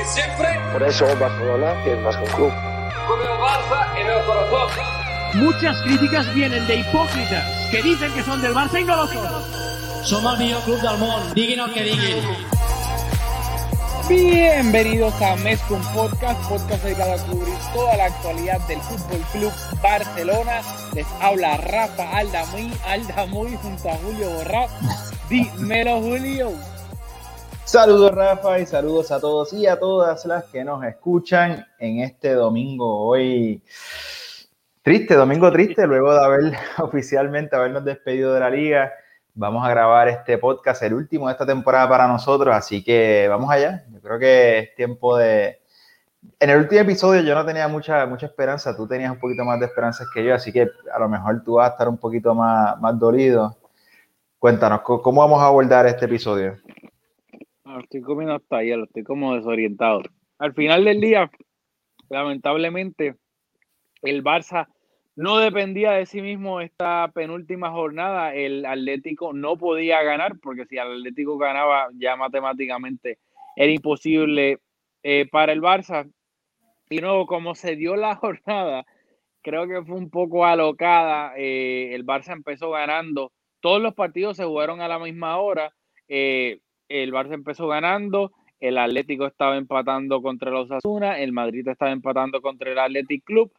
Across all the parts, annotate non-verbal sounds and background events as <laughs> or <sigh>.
y siempre. Por eso Barcelona es más que un club. Con el Barça en el corazón. Muchas críticas vienen de hipócritas que dicen que son del Barça y no lo son. Som el millor club del món, diguin el que diguin. Bienvenidos a Mezcum Podcast, podcast dedicado a cubrir toda la actualidad del Fútbol Club Barcelona. Les habla Rafa Aldamuy, Aldamuy junto a Julio Borrá. Dímelo, Julio. Saludos Rafa y saludos a todos y a todas las que nos escuchan en este domingo hoy. Triste, domingo triste, luego de haber <laughs> oficialmente habernos despedido de la liga. Vamos a grabar este podcast, el último de esta temporada para nosotros, así que vamos allá. Yo creo que es tiempo de... En el último episodio yo no tenía mucha, mucha esperanza, tú tenías un poquito más de esperanzas que yo, así que a lo mejor tú vas a estar un poquito más, más dolido. Cuéntanos, ¿cómo vamos a abordar este episodio? Estoy comiendo hasta hielo, estoy como desorientado. Al final del día, lamentablemente, el Barça no dependía de sí mismo esta penúltima jornada. El Atlético no podía ganar, porque si el Atlético ganaba, ya matemáticamente era imposible eh, para el Barça. Y luego, como se dio la <laughs> jornada, creo que fue un poco alocada. Eh, el Barça empezó ganando. Todos los partidos se jugaron a la misma hora. Eh, el Barça empezó ganando. El Atlético estaba empatando contra los Asuna. El Madrid estaba empatando contra el Athletic Club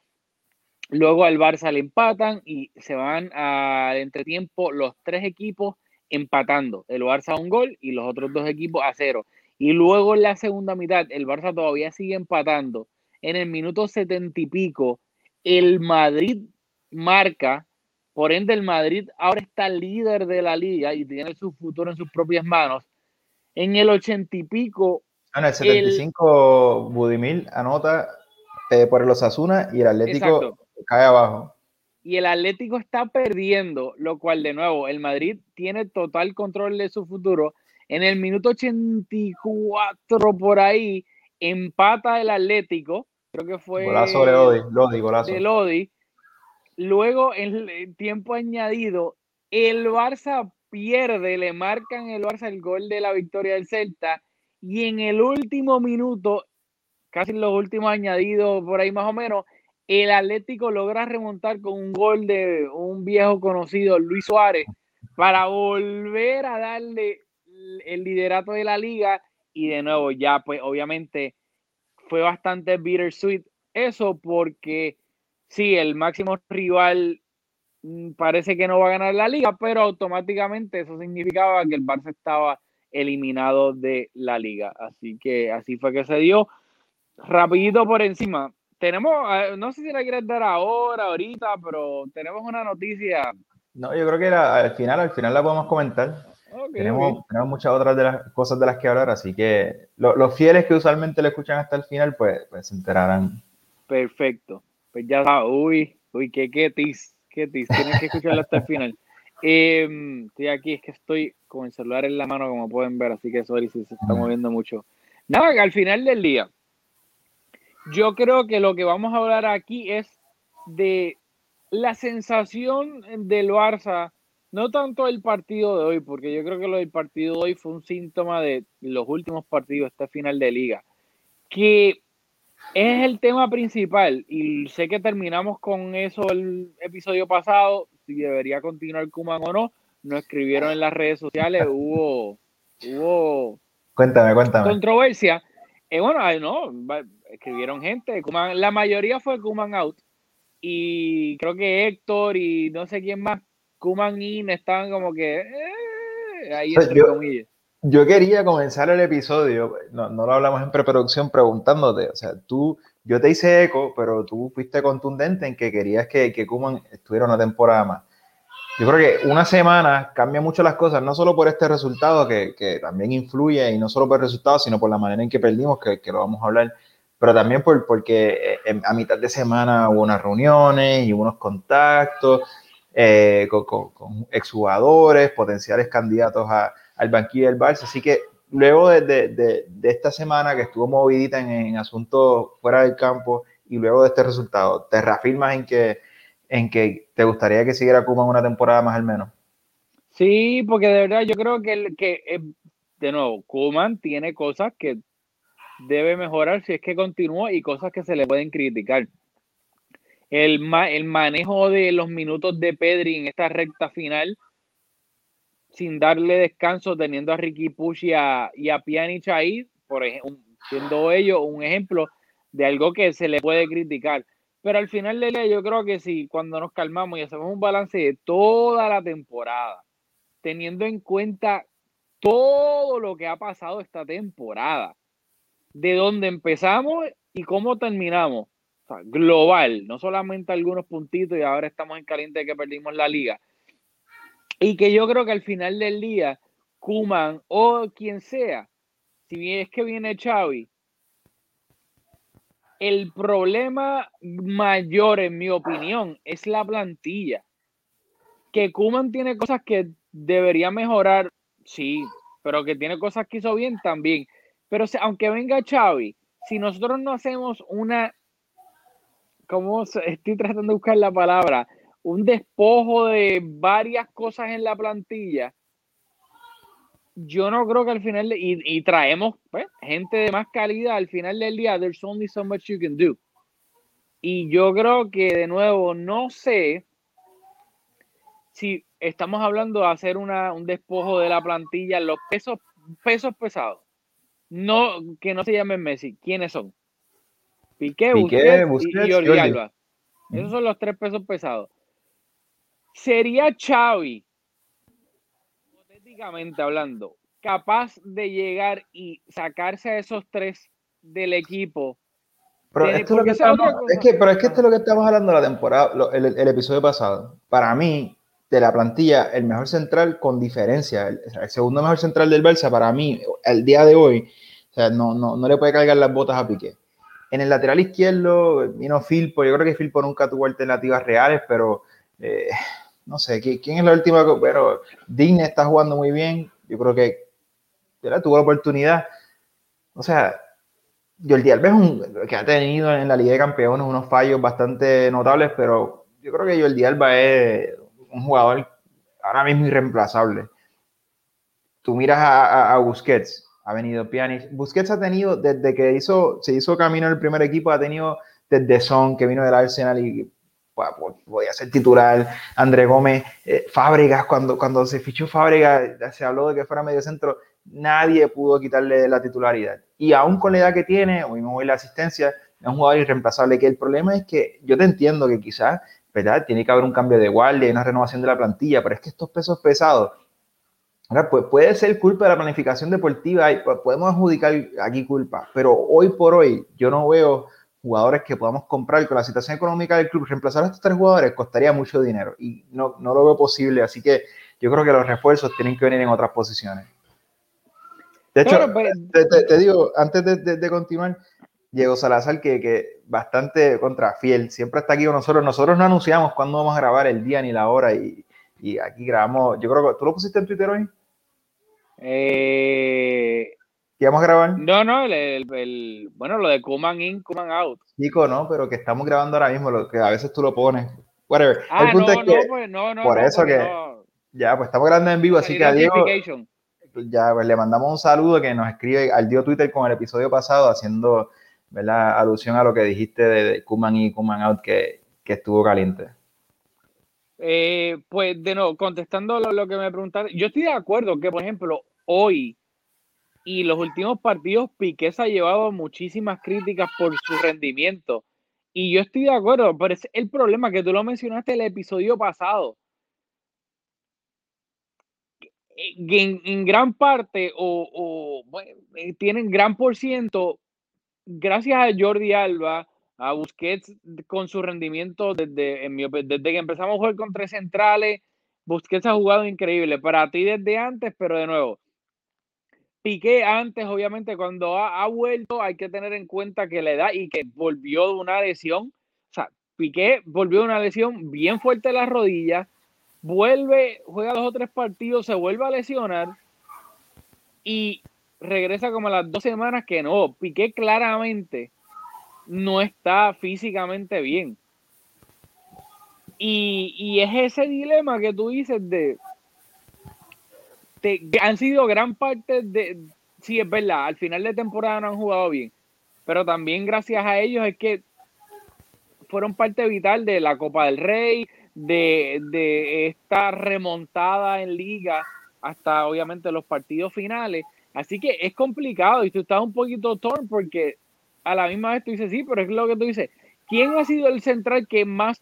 Luego al Barça le empatan y se van al entretiempo los tres equipos empatando. El Barça a un gol y los otros dos equipos a cero. Y luego en la segunda mitad el Barça todavía sigue empatando. En el minuto setenta y pico el Madrid marca. Por ende el Madrid ahora está líder de la liga y tiene su futuro en sus propias manos. En el ochenta y pico... Ah, en el 75 Budimil anota eh, por el Osasuna y el Atlético cae abajo. Y el Atlético está perdiendo, lo cual de nuevo, el Madrid tiene total control de su futuro. En el minuto 84 por ahí, empata el Atlético, creo que fue... Golazo de Lodi, Lodi, golazo. De Lodi. Luego, en el tiempo añadido, el Barça pierde, le marcan el Barça el gol de la victoria del Celta y en el último minuto, casi en los últimos añadidos por ahí más o menos, el Atlético logra remontar con un gol de un viejo conocido, Luis Suárez, para volver a darle el liderato de la liga y de nuevo ya pues obviamente fue bastante bittersweet eso porque sí, el máximo rival parece que no va a ganar la liga, pero automáticamente eso significaba que el Barça estaba eliminado de la liga. Así que así fue que se dio. Rapidito por encima, tenemos, no sé si la quieres dar ahora, ahorita, pero tenemos una noticia. No, yo creo que al final, al final la podemos comentar. tenemos, tenemos, muchas otras de las cosas de las que hablar, así que los fieles que usualmente le escuchan hasta el final, pues, pues se enterarán. Perfecto. Pues ya sabes, uy, uy, qué, qué tienes que escucharlo hasta el final. <laughs> Em, estoy aquí, es que estoy con el celular en la mano, como pueden ver, así que sorry si se está moviendo mucho. Nada, al final del día, yo creo que lo que vamos a hablar aquí es de la sensación del Barça, no tanto el partido de hoy, porque yo creo que lo del partido de hoy fue un síntoma de los últimos partidos, este final de liga, que es el tema principal y sé que terminamos con eso el episodio pasado, si debería continuar Kuman o no, nos escribieron en las redes sociales, hubo, hubo cuéntame, cuéntame. controversia. Eh, bueno, no, escribieron gente. la mayoría fue Kuman out. Y creo que Héctor y no sé quién más, Kuman in, estaban como que eh, ahí entre yo, Yo quería comenzar el episodio, no, lo hablamos en preproducción, preguntándote, o sea, tú, yo te hice eco, pero tú fuiste contundente en que querías que, que Kuman estuviera una temporada más. Yo creo que una semana cambia mucho las cosas, no solo por este resultado que, que, también influye, y no solo por el resultado, sino por la manera en que perdimos, que, que lo vamos a hablar pero también por, porque eh, a mitad de semana hubo unas reuniones y unos contactos eh, con, con, exjugadores, potenciales candidatos a, al banquillo del Barça. Así que luego de, de, de, esta semana que estuvo movidita en, en, asuntos fuera del campo y luego de este resultado, ¿te reafirmas en que, en que te gustaría que siguiera Kuman una temporada más al menos? Sí, porque de verdad yo creo que, que eh, de nuevo, Kuman tiene cosas que debe mejorar si es que continúa y cosas que se le pueden criticar. El, el manejo de los minutos de Pedri en esta recta final, sin darle descanso, teniendo a Ricky Push y a, y Pjanic ahí, por ejemplo, siendo ellos un ejemplo de algo que se le puede criticar. Pero al final del día, yo creo que si cuando nos calmamos y hacemos un balance de toda la temporada, teniendo en cuenta todo lo que ha pasado esta temporada, de dónde empezamos y cómo terminamos, global, no solamente algunos puntitos y ahora estamos en caliente de que perdimos la liga. Y que yo creo que al final del día, Kuman o quien sea, si es que viene Xavi, el problema mayor, en mi opinión, es la plantilla. Que Kuman tiene cosas que debería mejorar, sí, pero que tiene cosas que hizo bien también. Pero aunque venga Xavi, si nosotros no hacemos una, ¿cómo <laughs> estoy tratando de buscar la palabra? Un despojo de varias cosas en la plantilla, yo no creo que al final, y, traemos pues, gente de más calidad, al final del día, there's only so much you can do. Y yo creo que, de nuevo, no sé si estamos hablando de hacer una, un despojo de la plantilla, los pesos, pesos pesados. No, que no se llamen Messi. ¿Quiénes son? Piqué, Busquets, y, Jordi Alba. Esos son los tres pesos pesados. Sería Xavi hablando, capaz de llegar y sacarse a esos tres del equipo. Pero esto, es lo que estamos, es que, pero es que esto es lo que estamos hablando la temporada, el, episodio pasado. Para mí, de la plantilla, el mejor central con diferencia, el, segundo mejor central del Barça, para mí, el día de hoy, o sea, no, no, no le puede cargar las botas a Piqué. En el lateral izquierdo vino Filpo, yo creo que Filpo nunca tuvo alternativas reales, pero eh, no sé, ¿quién es la última? Pero Digne está jugando muy bien. Yo creo que tuvo la oportunidad. O sea, Jordi Alba es un que ha tenido en la Liga de Campeones unos fallos bastante notables, pero yo creo que Jordi Alba es un jugador ahora mismo irreemplazable. Tú miras a, Busquets, ha venido Pjanic. Busquets ha tenido, desde que hizo, se hizo camino el primer equipo, ha tenido desde Son, que vino del Arsenal y podía ser titular, André Gómez, eh, Fábregas, cuando, cuando se fichó Fábregas, se habló de que fuera medio centro, nadie pudo quitarle la titularidad. Y aún con la edad que tiene, o mismo la asistencia, es un jugador irreemplazable, que el problema es que yo te entiendo que quizás, ¿verdad? Tiene que haber un cambio de guardia y una renovación de la plantilla, pero es que estos pesos pesados, pues puede ser culpa de la planificación deportiva, y podemos adjudicar aquí culpa, pero hoy por hoy yo no veo jugadores que podamos comprar con la situación económica del club, reemplazar a estos tres jugadores costaría mucho dinero y no, no lo veo posible, así que yo creo que los refuerzos tienen que venir en otras posiciones. De hecho, pues, te, digo, antes de, continuar, Diego Salazar, que, que, bastante contra fiel, siempre está aquí con nosotros. Nosotros no anunciamos cuándo vamos a grabar el día ni la hora y, y aquí grabamos. Yo creo que tú lo pusiste en Twitter hoy. Eh, ¿Qué vamos a grabar? No, no, el, bueno, lo de Kuman in, Kuman out. Chico, no, pero que estamos grabando ahora mismo, lo que a veces tú lo pones. Whatever. Ah, no, no, pues, no, no, por eso que ya, pues estamos grabando en vivo, así que a Diego ya pues le mandamos un saludo que nos escribe al Dio Twitter con el episodio pasado haciendo ¿verdad? alusión a lo que dijiste de, Kuman y Kuman out que, que estuvo caliente. Eh, pues de nuevo, contestando lo, lo que me preguntaron, yo estoy de acuerdo que, por ejemplo, hoy y los últimos partidos Piqué se ha llevado muchísimas críticas por su rendimiento. Y yo estoy de acuerdo, pero es el problema que tú lo mencionaste el episodio pasado. En, gran parte, o, eh, tienen gran por ciento, gracias a Jordi Alba, a Busquets con su rendimiento desde, desde que empezamos a jugar con tres centrales, Busquets ha jugado increíble. Para ti desde antes, pero de nuevo, Piqué antes, obviamente, cuando ha, vuelto, hay que tener en cuenta que la edad y que volvió de una lesión. O sea, Piqué volvió de una lesión bien fuerte en la rodilla, vuelve, juega dos o tres partidos, se vuelve a lesionar y regresa como a las dos semanas que no. Piqué claramente no está físicamente bien. Y, y es ese dilema que tú dices de han sido gran parte de, sí es verdad, al final de temporada no han jugado bien, pero también gracias a ellos es que fueron parte vital de la Copa del Rey, de, de esta remontada en liga hasta obviamente los partidos finales. Así que es complicado y tú estás un poquito torn porque a la misma vez tú dices, sí, pero es lo que tú dices. ¿Quién ha sido el central que más,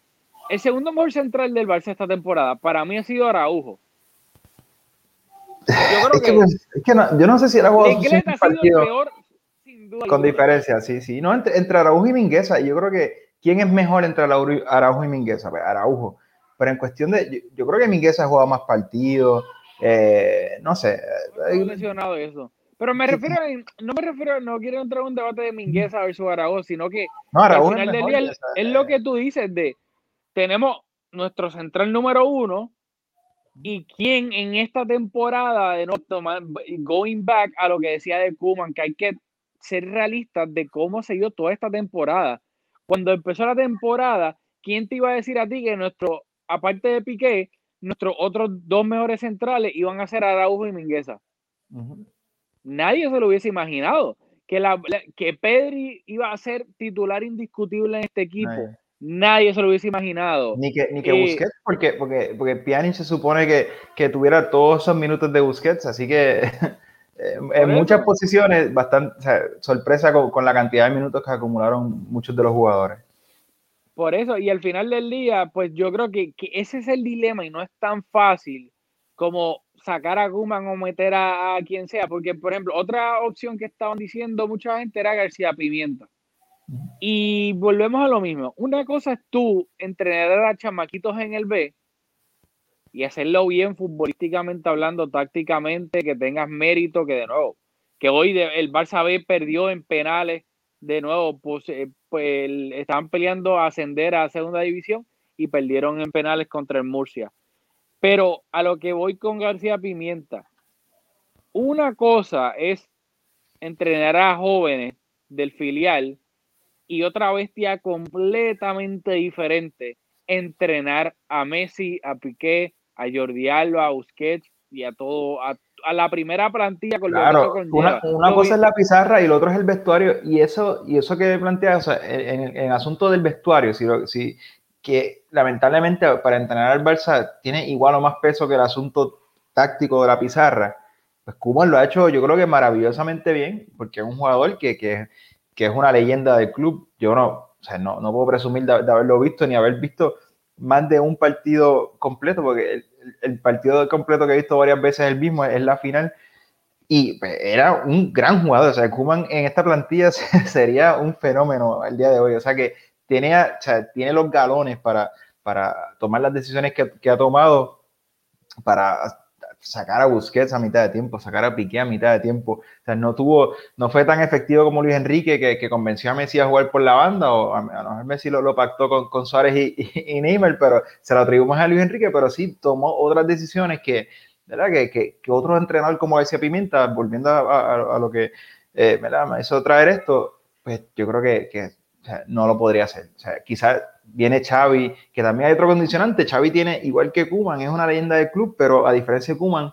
el segundo mejor central del Barça esta temporada? Para mí ha sido Araujo. Yo creo que, es que no, yo no sé si Araujo ha sido el peor, sin duda. Con diferencia, sí, sí. No, entre, entre, Araujo y Mingueza, yo creo que ¿quién es mejor entre Araujo y Mingueza? Pues Araujo. Pero en cuestión de, yo, creo que Mingueza ha jugado más partidos, eh, no sé. No he mencionado eso. Pero me refiero, no me refiero, no quiero entrar en un debate de Mingueza versus Araujo, sino que al final del día es, lo que tú dices de, tenemos nuestro central número uno y quién en esta temporada de no tomar, going back a lo que decía de Kuman, que hay que ser realistas de cómo se dio toda esta temporada. Cuando empezó la temporada, ¿quién te iba a decir a ti que nuestro, aparte de Piqué, nuestros otros dos mejores centrales iban a ser Araujo y Mingueza. Nadie se lo hubiese imaginado. Que, la, que Pedri iba a ser titular indiscutible en este equipo. Nadie, se lo hubiese imaginado. Ni que, ni que eh, Busquets, porque, porque, porque Pjanic se supone que, que, tuviera todos esos minutos de Busquets, así que <laughs> en muchas posiciones, bastante sorpresa con, con la cantidad de minutos que acumularon muchos de los jugadores. Por eso, y al final del día, pues yo creo que, ese es el dilema y no es tan fácil como sacar a Guman o meter a, quien sea, porque por ejemplo, otra opción que estaban diciendo mucha gente era García Pimienta. Y volvemos a lo mismo. Una cosa es tú entrenar a chamaquitos en el B y hacerlo bien futbolísticamente hablando, tácticamente, que tengas mérito, que de nuevo, que hoy el Barça B perdió en penales de nuevo, pues, eh, pues estaban peleando a ascender a segunda división y perdieron en penales contra el Murcia. Pero a lo que voy con García Pimienta, una cosa es entrenar a jóvenes del filial y otra bestia completamente diferente, entrenar a Messi, a Piqué, a Jordi Alba, a Busquets y a todo, a a la primera plantilla con claro, Una, una cosa es la pizarra y el otro es el vestuario. Y eso, y eso que plantea, o sea, en, el asunto del vestuario, si, si, que lamentablemente para entrenar al Barça tiene igual o más peso que el asunto táctico de la pizarra, pues Kuman lo ha hecho yo creo que maravillosamente bien, porque es un jugador que, que, que es una leyenda del club. Yo no, o sea, no, no puedo presumir de, haberlo visto ni haber visto más de un partido completo, porque el partido completo que he visto varias veces el mismo, es la final. Y pues, era un gran jugador. O sea, Kuman en esta plantilla <laughs> sería un fenómeno el día de hoy. O sea, que tiene, o sea, tiene los galones para, para tomar las decisiones que, que ha tomado para sacar a Busquets a mitad de tiempo, sacar a Piqué a mitad de tiempo. O sea, no tuvo, no fue tan efectivo como Luis Enrique, que, que convenció a Messi a jugar por la banda, o a, lo mejor Messi lo, lo pactó con, con Suárez y, y, Neymar, pero se lo atribuimos a Luis Enrique, pero sí tomó otras decisiones que, ¿verdad? Que, que, que otros entrenadores como decía Pimienta, volviendo a, a, lo que eh, me hizo traer esto, pues yo creo que, que no lo podría hacer. O sea, quizás viene Xavi, que también hay otro condicionante. Xavi tiene, igual que Kuman, es una leyenda del club, pero a diferencia de Kuman,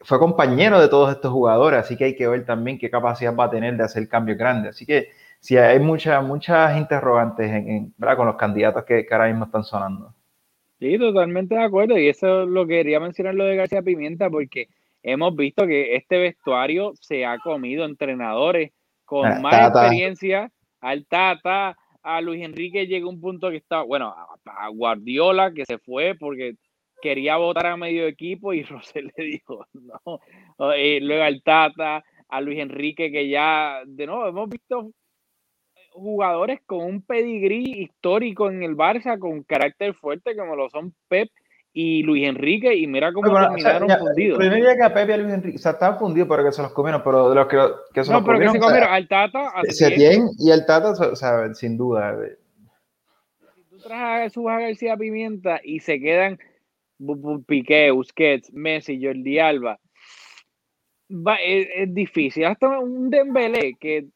fue compañero de todos estos jugadores, así que hay que ver también qué capacidad va a tener de hacer cambios grandes. Así que sí, hay muchas, muchas interrogantes en, con los candidatos que, que, ahora mismo están sonando. Sí, totalmente de acuerdo. Y eso es lo que quería mencionar lo de García Pimienta, porque hemos visto que este vestuario se ha comido entrenadores con ah, más experiencia al Tata, a Luis Enrique llega un punto que está, bueno, a, Guardiola que se fue porque quería votar a medio equipo y <laughs> Rosel le dijo, no, eh, luego al Tata, a Luis Enrique que ya, de nuevo, hemos visto jugadores con un pedigrí histórico en el Barça, con carácter fuerte como lo son Pep y Luis Enrique, y mira cómo terminaron fundidos. Pero diría que a Pepe y a Luis Enrique, o sea, estaban fundidos, pero que se los comieron, pero de los que, que se no, pero que se comieron, al Tata. Setién y el Tata, o sea, sin duda. Si tú traes a Jesús García Pimienta y se quedan Piqué, Busquets, Messi, Jordi Alba, va, es, es, difícil. Hasta un Dembélé que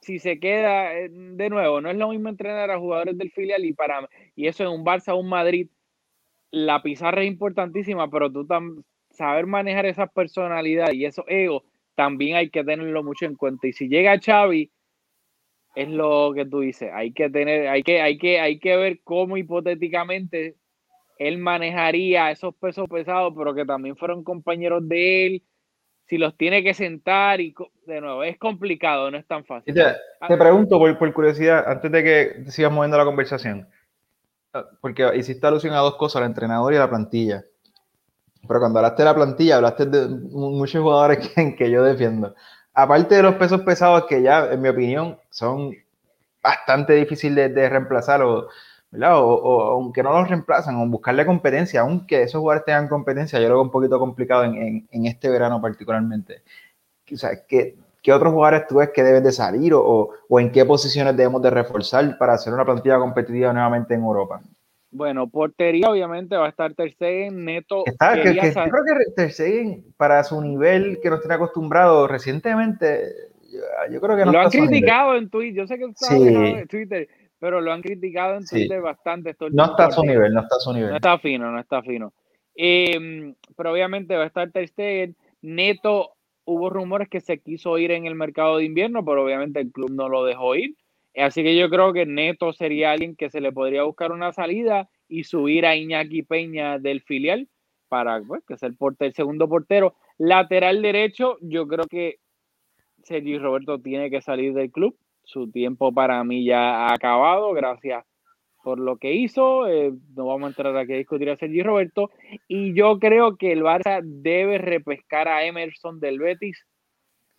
si se queda eh, de nuevo, no es lo mismo entrenar a jugadores del filial y para y eso en un Barça, un Madrid la pizarra es importantísima, pero tú saber manejar esas personalidades y esos egos también hay que tenerlo mucho en cuenta. Y si llega Xavi, es lo que tú dices. Hay que tener, hay que, hay que, hay que ver cómo hipotéticamente él manejaría esos pesos pesados, pero que también fueron compañeros de él. Si los tiene que sentar y de nuevo, es complicado, no es tan fácil. Te, te, pregunto por, por, curiosidad, antes de que sigas moviendo la conversación, porque hiciste alusión a dos cosas, al entrenador y a la plantilla. Pero cuando hablaste de la plantilla, hablaste de muchos jugadores <laughs> que, que yo defiendo. Aparte de los pesos pesados que ya, en mi opinión, son bastante difíciles de, reemplazar o, o, aunque no los reemplazan, o buscarle competencia, aunque esos jugadores tengan competencia, yo lo veo un poquito complicado en, en, este verano particularmente. O sea, ¿qué, ¿qué, otros jugadores tú ves que deben de salir o, o, en qué posiciones debemos de reforzar para hacer una plantilla competitiva nuevamente en Europa? Bueno, portería obviamente va a estar Ter Stegen, Neto. Está, que, que, yo creo que Ter Stegen, para su nivel que nos tiene acostumbrado recientemente, yo, yo creo que no Lo han criticado en Twitter, yo sé que está Sí. en Twitter, pero lo han criticado en Sí. Twitter bastante. estos No está a su nivel, no está a su nivel. No está fino, no está fino. Eh, pero obviamente va a estar Ter Stegen. Neto, hubo rumores que se quiso ir en el mercado de invierno, pero obviamente el club no lo dejó ir. Así que yo creo que Neto sería alguien que se le podría buscar una salida y subir a Iñaki Peña del filial para pues, que sea el, porte- el segundo portero. Lateral derecho, yo creo que Sergio Roberto tiene que salir del club. Su tiempo para mí ya ha acabado, gracias por lo que hizo. Eh, no vamos a entrar aquí a discutir a Sergio Roberto. Y yo creo que el Barça debe repescar a Emerson del Betis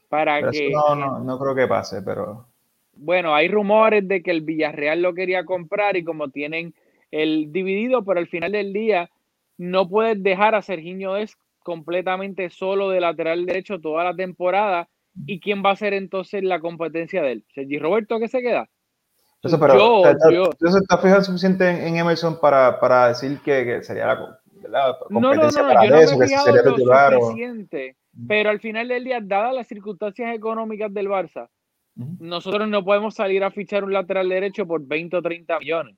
para Pero que. no, no, no creo que pase, pero Bueno, hay rumores de que el Villarreal lo quería comprar y como tienen el dividido, pero al final del día no puedes dejar a Serginho es completamente solo de lateral derecho toda la temporada. ¿Y quién va a ser entonces la competencia de él? ¿Sergi Roberto que se queda? Eso, pero Yo- ¿te- yo- ¿tú se está fijando suficiente en, en Emerson para, para decir que, que sería la la No, no, no, competencia no, para yo no me eso, he que fijado sería lo titular o... suficiente, pero al final del día, dadas las circunstancias económicas del Barça, Ujú. nosotros no podemos salir a fichar un lateral derecho por 20 o 30 millones.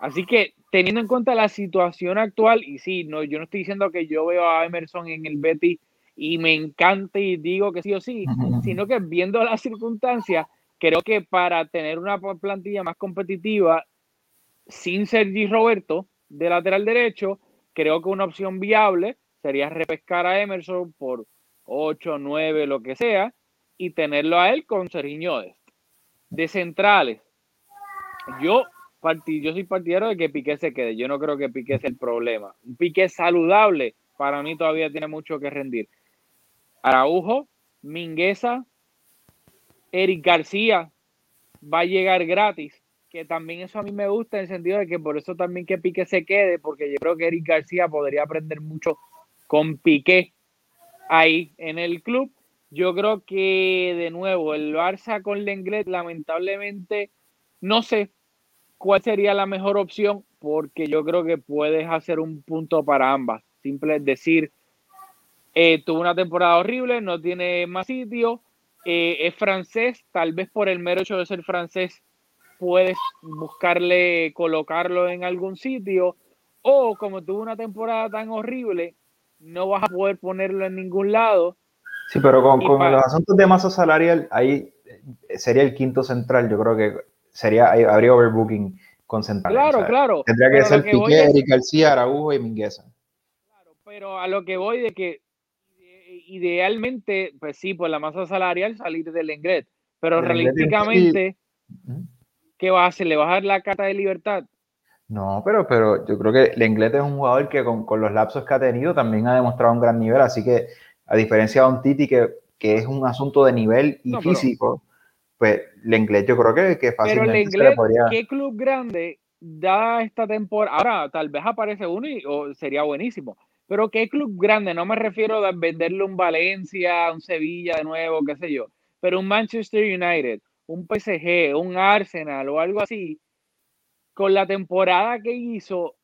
Así que teniendo en cuenta la situación actual, y sí, no, yo no estoy diciendo que yo veo a Emerson en el Betis y me encante y digo que sí o sí, Ujú. sino que viendo las circunstancias, creo que para tener una plantilla más competitiva, sin Sergi Roberto de lateral derecho, creo que una opción viable sería repescar a Emerson por 8, 9, lo que sea, y tenerlo a él con Sergiño. De centrales, yo, parti- yo soy partidario de que Piqué se quede. Yo no creo que Piqué sea el problema. Un Piqué saludable, para mí todavía tiene mucho que rendir. Araujo, Mingueza, Eric García va a llegar gratis, que también eso a mí me gusta en el sentido de que por eso también que Piqué se quede, porque yo creo que Eric García podría aprender mucho con Piqué ahí en el club. Yo creo que de nuevo el Barça con Lenglet lamentablemente no sé cuál sería la mejor opción porque yo creo que puedes hacer un punto para ambas. Simple es decir, eh, tuvo una temporada horrible, no tiene más sitio, eh, es francés, tal vez por el mero hecho de ser francés puedes buscarle colocarlo en algún sitio o como tuvo una temporada tan horrible, no vas a poder ponerlo en ningún lado. Sí, pero con, con para- los asuntos de masa salarial, ahí eh, sería el quinto central. Yo creo que sería habría overbooking con centrales. Claro, o sea, claro. Tendría que ser Piqué, García, Araujo y Mingueza. Claro, pero a lo que voy de que idealmente, pues sí, por la masa salarial salir del Engret, pero Lenglet, realísticamente. ¿qué vas a hacer? ¿Le vas a dar la carta de libertad? No, pero, pero yo creo que Lenglet es un jugador que con, con los lapsos que ha tenido también ha demostrado un gran nivel, así que a diferencia de un Titi que, que es un asunto de nivel y No, pero- físico, pues Lenglet yo creo que, que Pero fácilmente se le Englet, podría... ¿qué club grande da esta temporada? Ahora, tal vez aparece uno y o sería buenísimo. Pero ¿qué club grande? No me refiero a venderle un Valencia, un Sevilla de nuevo, qué sé yo. Pero un Manchester United, un PSG, un Arsenal o algo así, con la temporada que hizo,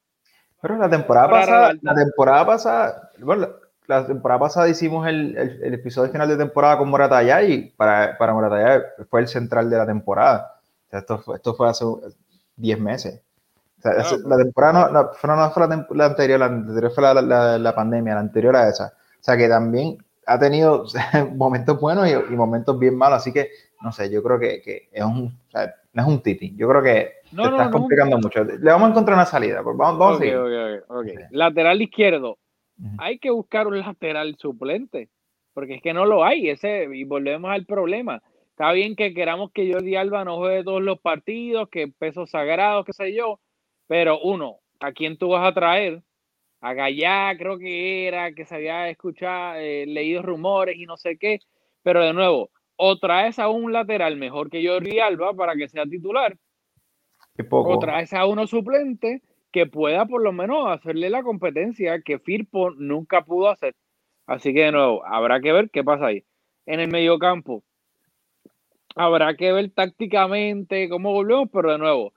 Pero la temporada pasada, la temporada pasada, bueno, la, temporada pasada hicimos el, el, el episodio final de temporada con Moratalla y para, para Moratalla fue el central de la temporada. O sea, esto, esto fue hace 10 meses. O sea, Claro, ese- pero- la temporada no, no, fue, no fue la, la anterior, la anterior fue la, la, la pandemia, la anterior a esa. O sea, que también ha tenido <laughs> momentos buenos y, y momentos bien malos. Así que no sé, yo creo que, que es un, o sea, no es un titi. Yo creo que No, te estás complicando mucho. Le vamos a encontrar una salida. pues vamos, vamos a. Sí. Lateral izquierdo. Hay que buscar un lateral suplente. Porque es que no lo hay. Ese, y volvemos al problema. Está bien que queramos que Jordi Alba no juegue todos los partidos, que pesos sagrados, qué sé yo. Pero uno, ¿a quién tú vas a traer? A Gallá, creo que era, que se había escuchado, eh, leído rumores y no sé qué. Pero de nuevo, o traes a un lateral mejor que Jordi Alba para que sea titular, Qué poco. o traes a uno suplente que pueda por lo menos hacerle la competencia que Firpo nunca pudo hacer. Así que de nuevo, habrá que ver qué pasa ahí. En el mediocampo, habrá que ver tácticamente cómo volvemos, pero de nuevo,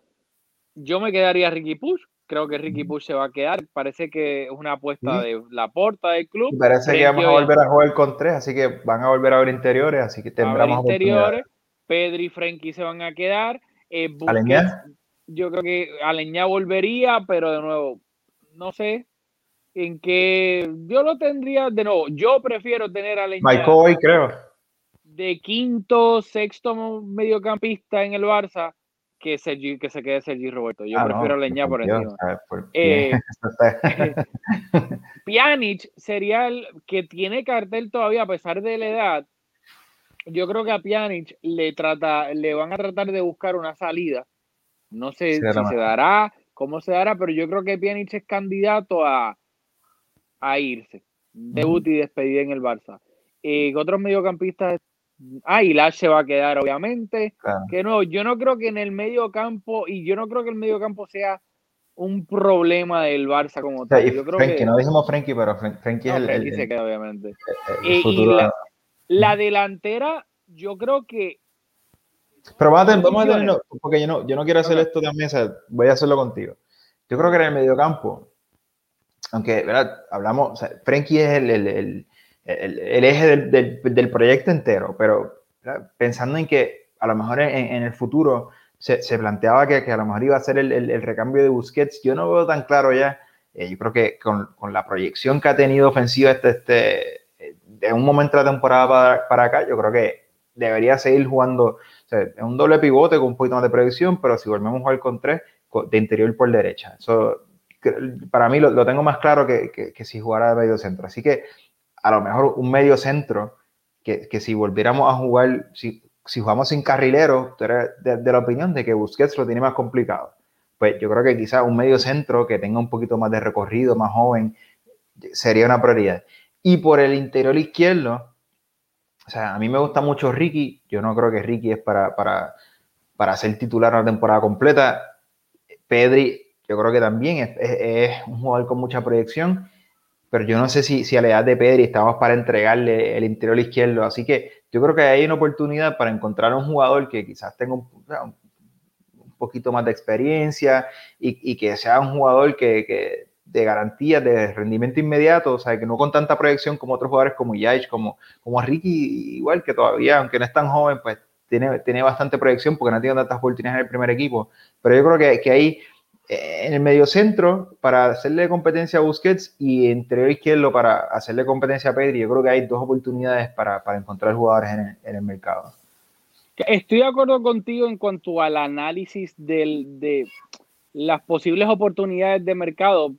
yo me quedaría Ricky Push. Creo que Ricky Push se va a quedar. Parece que es una apuesta Sí. de la porta del club. Parece que vamos a volver a jugar con tres, así que van a volver a ver interiores, así que tendremos interiores. Pedri y Frenkie se van a quedar. Eh, yo creo que Aleñá volvería, pero de nuevo, no sé en qué. Yo lo tendría, de nuevo, yo prefiero tener a Aleñá McCoy, creo. de quinto, sexto mediocampista en el Barça que, Sergi, que se quede Sergi Roberto. Yo Ah, prefiero no, a Aleñá por Dios, encima. Por- Eh, <laughs> <laughs> Pjanic sería el que tiene cartel todavía a pesar de la edad. Yo creo que a Pjanic le trata, le van a tratar de buscar una salida. No sé si se dará, cómo se dará, pero yo creo que Pjanic es candidato a, a irse. Debut y despedida en el Barça. Eh, otros mediocampistas. Ah, y Lash se va a quedar, obviamente. claro. Que no, yo no creo que en el medio campo, y yo no creo que el medio campo sea un problema del Barça como O sea, tal. y Yo creo Frenkie, que no dijimos Frenkie, pero Fren- Frenkie no, es el, Frenkie el- se el- queda, obviamente. el y la- La delantera, yo creo que Pero vamos a, tener- porque yo no, yo no quiero hacer esto también, o sea, voy a hacerlo contigo. Yo creo que en el mediocampo, aunque, ¿verdad? Hablamos, o sea, Frenkie es el, el, eje del, del- proyecto entero, pero pensando en que a lo mejor en, el futuro se, se planteaba que, que a lo mejor iba a ser el, el- recambio de Busquets, yo no veo tan claro ya. Eh, yo creo que con, con la proyección que ha tenido ofensiva este, este, de un momento de la temporada para, para acá, yo creo que debería seguir jugando o sea, es un doble pivote con un poquito más de proyección, pero si volvemos a jugar con tres, de interior por derecha. Eso, para mí lo, lo tengo más claro que, que- que si jugara de medio centro. Así que a lo mejor un medio centro, que, que si volviéramos a jugar, si, si jugamos sin carrilero, tú eres de, la opinión de que Busquets lo tiene más complicado. Pues yo creo que quizás un medio centro que tenga un poquito más de recorrido, más joven, sería una prioridad. Y por el interior izquierdo, o sea, a mí me gusta mucho Ricky. Yo no creo que Ricky es para, para, para ser titular una temporada completa. Pedri, yo creo que también es un jugador con mucha proyección, pero yo no sé si, si a la edad de Pedri estamos para entregarle el interior izquierdo. Así que yo creo que hay una oportunidad para encontrar un jugador que quizás tenga un, un- poquito más de experiencia y, y que sea un jugador que, que de garantía, de rendimiento inmediato, o sea, que no con tanta proyección como otros jugadores como Yaich, como, como Ricky, igual que todavía, aunque no es tan joven, pues tiene, tiene bastante proyección porque no ha tenido tantas oportunidades en el primer equipo. Pero yo creo que, que eh, en el medio centro, para hacerle competencia a Busquets y interior izquierdo para hacerle competencia a Pedri, yo creo que hay dos oportunidades para, para encontrar jugadores en el, en el mercado. Estoy de acuerdo contigo en cuanto al análisis del, de las posibles oportunidades de mercado.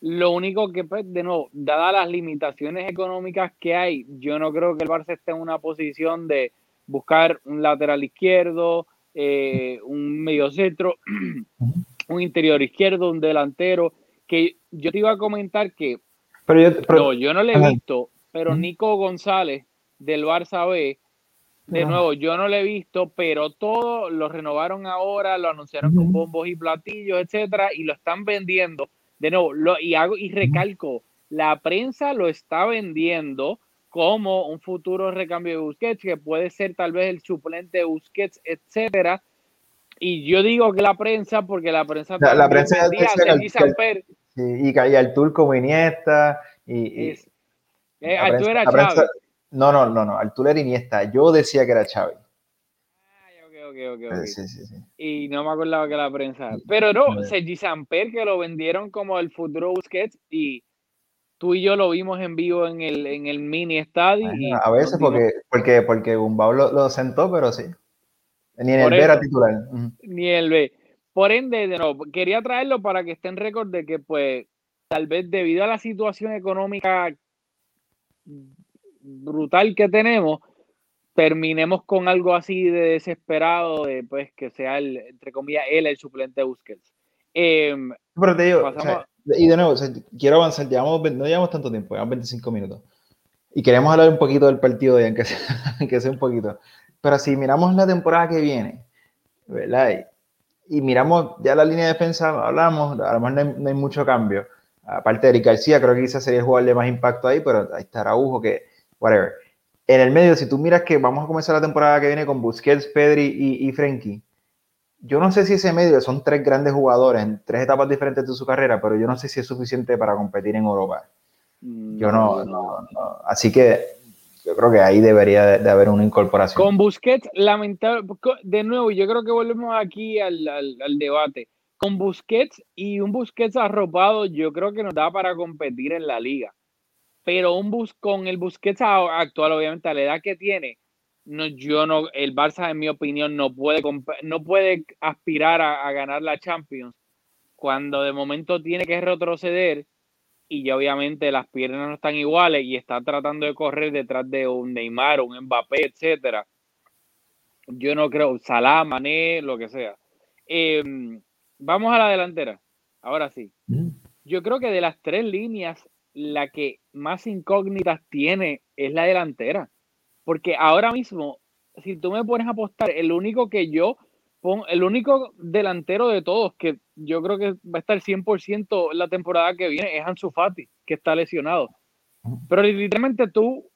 Lo único que, pues, de nuevo, dadas las limitaciones económicas que hay, yo no creo que el Barça esté en una posición de buscar un lateral izquierdo, eh, un medio centro, <clears throat> un interior izquierdo, un delantero. Que yo te iba a comentar que Pero yo, pero- no, yo no le he visto, pero. Nico González del Barça B, de nuevo, yo no le he visto, pero todo lo renovaron ahora, lo anunciaron con bombos y platillos, etcétera, y lo están vendiendo. De nuevo, lo, y hago y recalco, la prensa lo está vendiendo como un futuro recambio de Busquets, que puede ser tal vez el suplente de Busquets, etcétera. Y yo digo que la prensa, porque la prensa La- la prensa vendía a decía que- Sergi que- Samper, Sí, y, y Artur como Iniesta. Y, y eh, Arturo era la prensa- no, no, no, no. Artur era Iniesta. Yo decía que era Xavi. Ay, ok, ok, ok, ok. Eh, Sí, sí, sí. Y no me acordaba que la prensa. Pero no. Sergi Samper, que lo vendieron como el futuro Busquets y Tú y yo lo vimos en vivo en el, en el mini estadio. a veces porque, porque, porque Gumbau lo, lo, sentó, pero sí. Ni en el B era titular. Ni el B. Por ende, de nuevo, quería traerlo para que esté en récord de que, pues, tal vez debido a la situación económica brutal que tenemos, terminemos con algo así de desesperado, de pues que sea el, entre comillas, él el suplente de Busquets. Em, pero te digo, y de nuevo, quiero avanzar, llevamos, no llevamos tanto tiempo, llevamos 25 minutos. Y queremos hablar un poquito del partido de aunque sea, <laughs> aunque sea un poquito. Pero si miramos la temporada que viene, ¿verdad? Y, miramos ya la línea de defensa, hablamos, a lo mejor no hay, mucho cambio. Aparte de Eric García, creo que quizás sería el jugador de más impacto ahí, pero ahí está Araujo, que, whatever. En el medio, si tú miras que vamos a comenzar la temporada que viene con Busquets, Pedri y, y Frenkie, yo no sé si ese medio son tres grandes jugadores en tres etapas diferentes de su carrera, pero yo no sé si es suficiente para competir en Europa. Yo no, no, no. Así que yo creo que ahí debería de, haber una incorporación. Con Busquets, lamentable, de nuevo, yo creo que volvemos aquí al, al, debate. Con Busquets y un Busquets arropado, yo creo que nos da para competir en la liga. Pero un bus, con el Busquets actual, obviamente, a la edad que tiene, no, yo no, el Barça, en mi opinión, no puede, no puede aspirar a, ganar la Champions cuando de momento tiene que retroceder y ya obviamente las piernas no están iguales y está tratando de correr detrás de un Neymar, un Mbappé, etcétera. Yo no creo, Salah, Mané, lo que sea. Em, vamos a la delantera. Ahora sí. Mm. Yo creo que de las tres líneas, la que más incógnitas tiene es la delantera. Porque ahora mismo, si tú me pones a apostar, el único que yo el único delantero de todos que yo creo que va a estar 100% la temporada que viene es Ansu Fati, que está lesionado. Pero literalmente tú,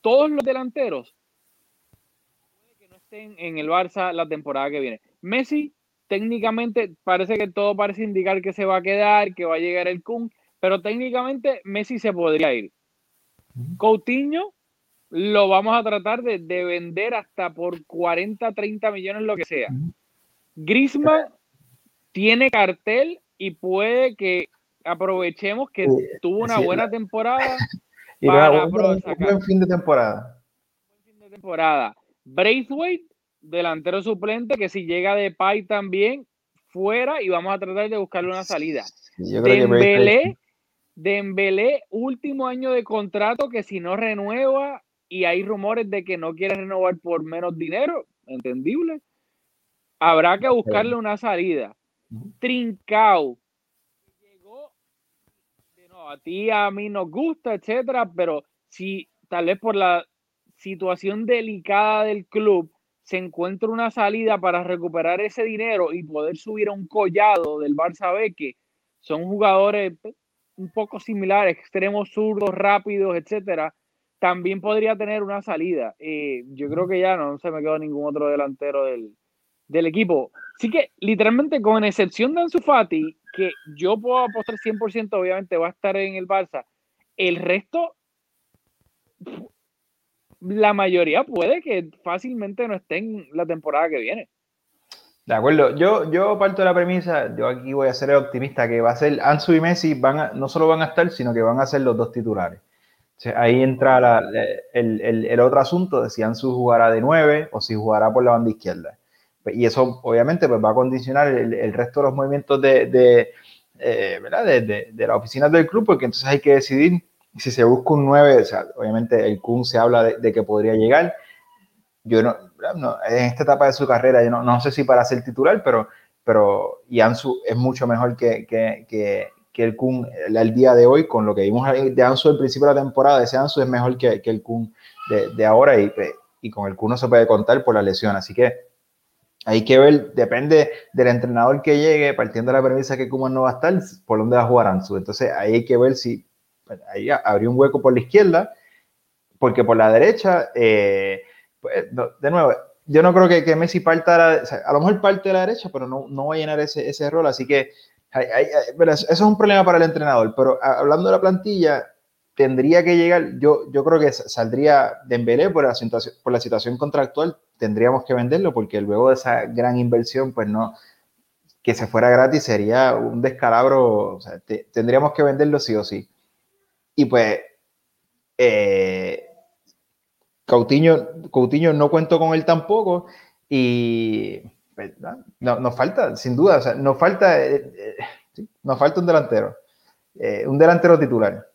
todos los delanteros, que no estén en el Barça la temporada que viene. Messi, técnicamente, parece que todo parece indicar que se va a quedar, que va a llegar el Kun, pero técnicamente Messi se podría ir. Coutinho lo vamos a tratar de, vender hasta por 40, 30 millones, lo que sea. Griezmann tiene cartel y puede que aprovechemos que tuvo una buena temporada <laughs> para un, buen fin de temporada. fin de temporada. Braithwaite, delantero suplente, que si llega de Pai también, fuera y vamos a tratar de buscarle una salida. Dembélé, Dembélé, último año de contrato que si no renueva y hay rumores de que no quiere renovar por menos dinero, entendible. Habrá que buscarle una salida. Trincao llegó, no, a ti a mí nos gusta, etcétera, pero si tal vez por la situación delicada del club se encuentra una salida para recuperar ese dinero y poder subir a un collado del Barça B, que son jugadores un poco similares, extremos zurdos, rápidos, etcétera, también podría tener una salida. Eh, yo creo que ya no se me quedó ningún otro delantero del, equipo. Así que, literalmente, con excepción de Ansu Fati, que yo puedo apostar 100%, obviamente va a estar en el Barça, el resto, la mayoría puede que fácilmente no esté en la temporada que viene. De acuerdo, yo, yo parto de la premisa, yo aquí voy a ser optimista, que va a ser Ansu y Messi, van no solo van a estar, sino que van a ser los dos titulares ahí entra el, el, otro asunto de si jugará de 9 o si jugará por la banda izquierda. Y eso obviamente pues, va a condicionar el, resto de los movimientos de, de, eh, oficinas del club, porque entonces hay que decidir si se busca un 9, o obviamente el Kun se habla de, que podría llegar. Yo no, no, en esta etapa de su carrera, yo no, sé si para ser titular, pero, pero es mucho mejor que que el Kun al día de hoy, con lo que vimos de Ansu al principio de la temporada, ese Ansu es mejor que, que el Kun de, de, ahora y, y con el Kun no se puede contar por la lesión. Así que hay que ver, depende del entrenador que llegue, partiendo de la premisa que Kuman no va a estar, por dónde va a jugar Ansu. Entonces ahí hay que ver si ahí habría un hueco por la izquierda, porque por la derecha, eh, pues, de nuevo, yo no creo que, que Messi parta, a lo mejor parte de la derecha, pero no, no va a llenar ese, ese rol, así que eso es un problema para el entrenador, pero hablando de la plantilla, tendría que llegar, yo, yo creo que saldría Dembélé por la, situación, por la situación contractual, tendríamos que venderlo porque luego de esa gran inversión, pues no, que se fuera gratis sería un descalabro, tendríamos que venderlo sí o sí. Y pues, eh, Coutinho, Coutinho no cuento con él tampoco. Y pues, no, nos falta, sin duda, o sea, nos falta, eh, eh, nos falta un delantero. Eh, un delantero titular.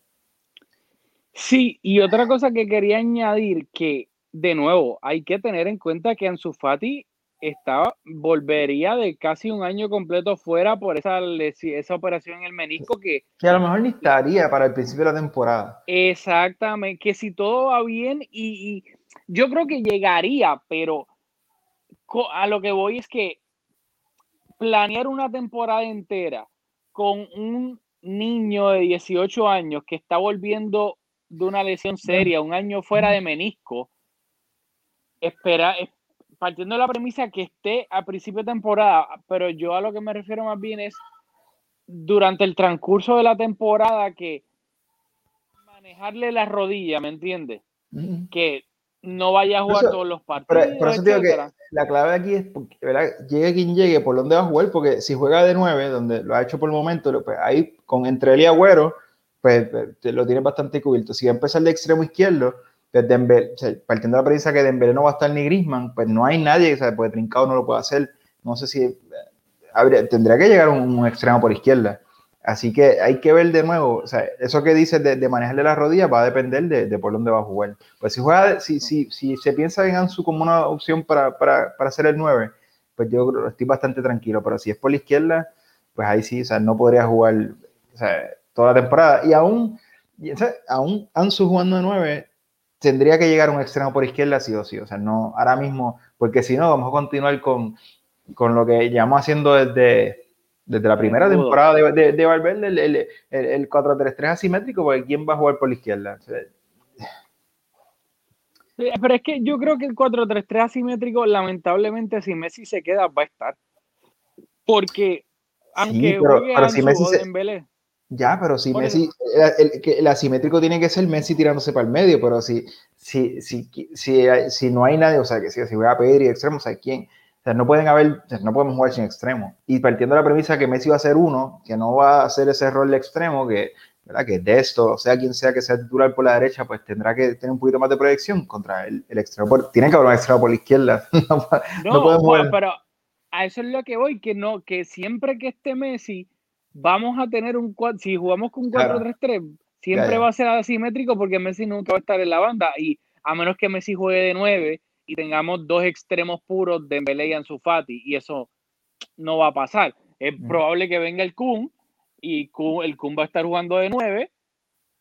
Sí, y otra cosa que quería añadir, que de nuevo hay que tener en cuenta que Ansu Fati estaba, volvería de casi un año completo fuera por esa, esa operación en el menisco que... Que a lo mejor ni estaría para el principio de la temporada. Exactamente, que si todo va bien y, y yo creo que llegaría, pero a lo que voy es que planear una temporada entera con un niño de 18 años que está volviendo de una lesión seria, un año fuera de menisco, espera, partiendo de la premisa que esté a principio de temporada, pero yo a lo que me refiero más bien es durante el transcurso de la temporada que manejarle la rodilla, ¿me entiendes? Que no vaya a jugar todos los partidos. Por, eso digo que la clave aquí es, ¿verdad? llegue quien llegue, por dónde va a jugar, porque si juega de 9, donde lo ha hecho por el momento, pues ahí con entre él y Agüero, pues te lo tiene bastante cubierto. Si va a empezar de extremo izquierdo, pues Dembélé, partiendo de la premisa que Dembélé no va a estar ni Grisman, pues no hay nadie, o sea, pues Trincado no lo puede hacer. No sé si habría, tendría que llegar un extremo por izquierda. Así que hay que ver de nuevo, o sea, eso que dices de, de manejarle las rodillas va a depender de, por dónde va a jugar. Pues si juega, si, si, si se piensa en Ansu como una opción para, para, para hacer el 9, pues yo estoy bastante tranquilo, pero si es por la izquierda, pues ahí sí, o sea, no podría jugar o sea, toda la temporada. Y aún, o sea, aún Ansu jugando de 9, tendría que llegar un extremo por izquierda sí o sí, o sea, no ahora mismo, porque si no, vamos a continuar con, con lo que llevamos haciendo desde desde la primera temporada de, de, de Valverde, el, el, el, 4-3-3 asimétrico, porque ¿quién va a jugar por la izquierda? pero es que yo creo que el 4-3-3 asimétrico, lamentablemente, si Messi se queda, va a estar. Porque, aunque pero, pero si Messi se... Ya, pero si Messi, el, el, asimétrico tiene que ser Messi tirándose para el medio, pero si, si, si, si, si no hay nadie, o sea, que si, si voy a pedir y extremo, o sea, ¿quién? O sea, no pueden haber, no podemos jugar sin extremo. Y partiendo de la premisa que Messi va a ser uno, que no va a hacer ese rol de extremo, que, ¿verdad? que de esto, sea quien sea que sea titular por la derecha, pues tendrá que tener un poquito más de proyección contra el, el extremo. tiene que haber un extremo por la izquierda. <laughs> no, podemos pero a eso es lo que voy, que no, que siempre que esté Messi, vamos a tener un si jugamos con un 4-3-3, siempre va a ser asimétrico porque Messi nunca va a estar en la banda. Y a menos que Messi juegue de 9 y tengamos dos extremos puros de Dembélé y Ansu Fati y eso no va a pasar. Es probable que venga el Kun y el Kun va a estar jugando de nueve,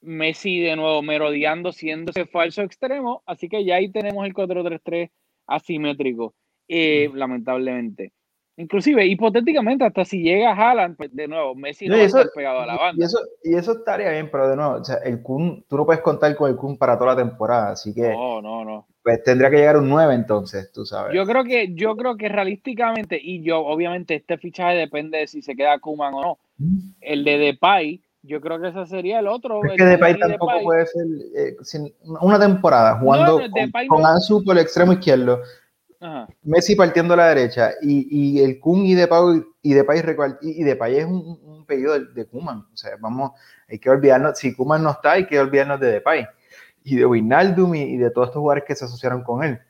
Messi de nuevo merodeando siendo ese falso extremo, así que ya ahí tenemos el 4-3-3 asimétrico, eh, lamentablemente. Inclusive, hipotéticamente, hasta si llega Haaland, pues de nuevo, Messi no, va a estar pegado a la banda. Y eso, y eso estaría bien, pero de nuevo, o sea, el Kun, tú no puedes contar con el Kun para toda la temporada, así que... No, no, no. Pues tendría que llegar un 9 entonces, tú sabes. Yo creo que, yo creo que realísticamente, y yo, obviamente, este fichaje depende de si se queda Kuman o no. El de Depay, yo creo que ese sería el otro. Es que Depay tampoco puede ser eh, sin, una temporada jugando con, Ansu por el extremo izquierdo Messi partiendo a la derecha y, y el Kun y Depay, y Depay, y Depay es un, un pedido de, de, Kuman. O sea, vamos, hay que olvidarnos, si Kuman no está, hay que olvidarnos de Depay y de Wijnaldum y, y de todos estos jugadores que se asociaron con él.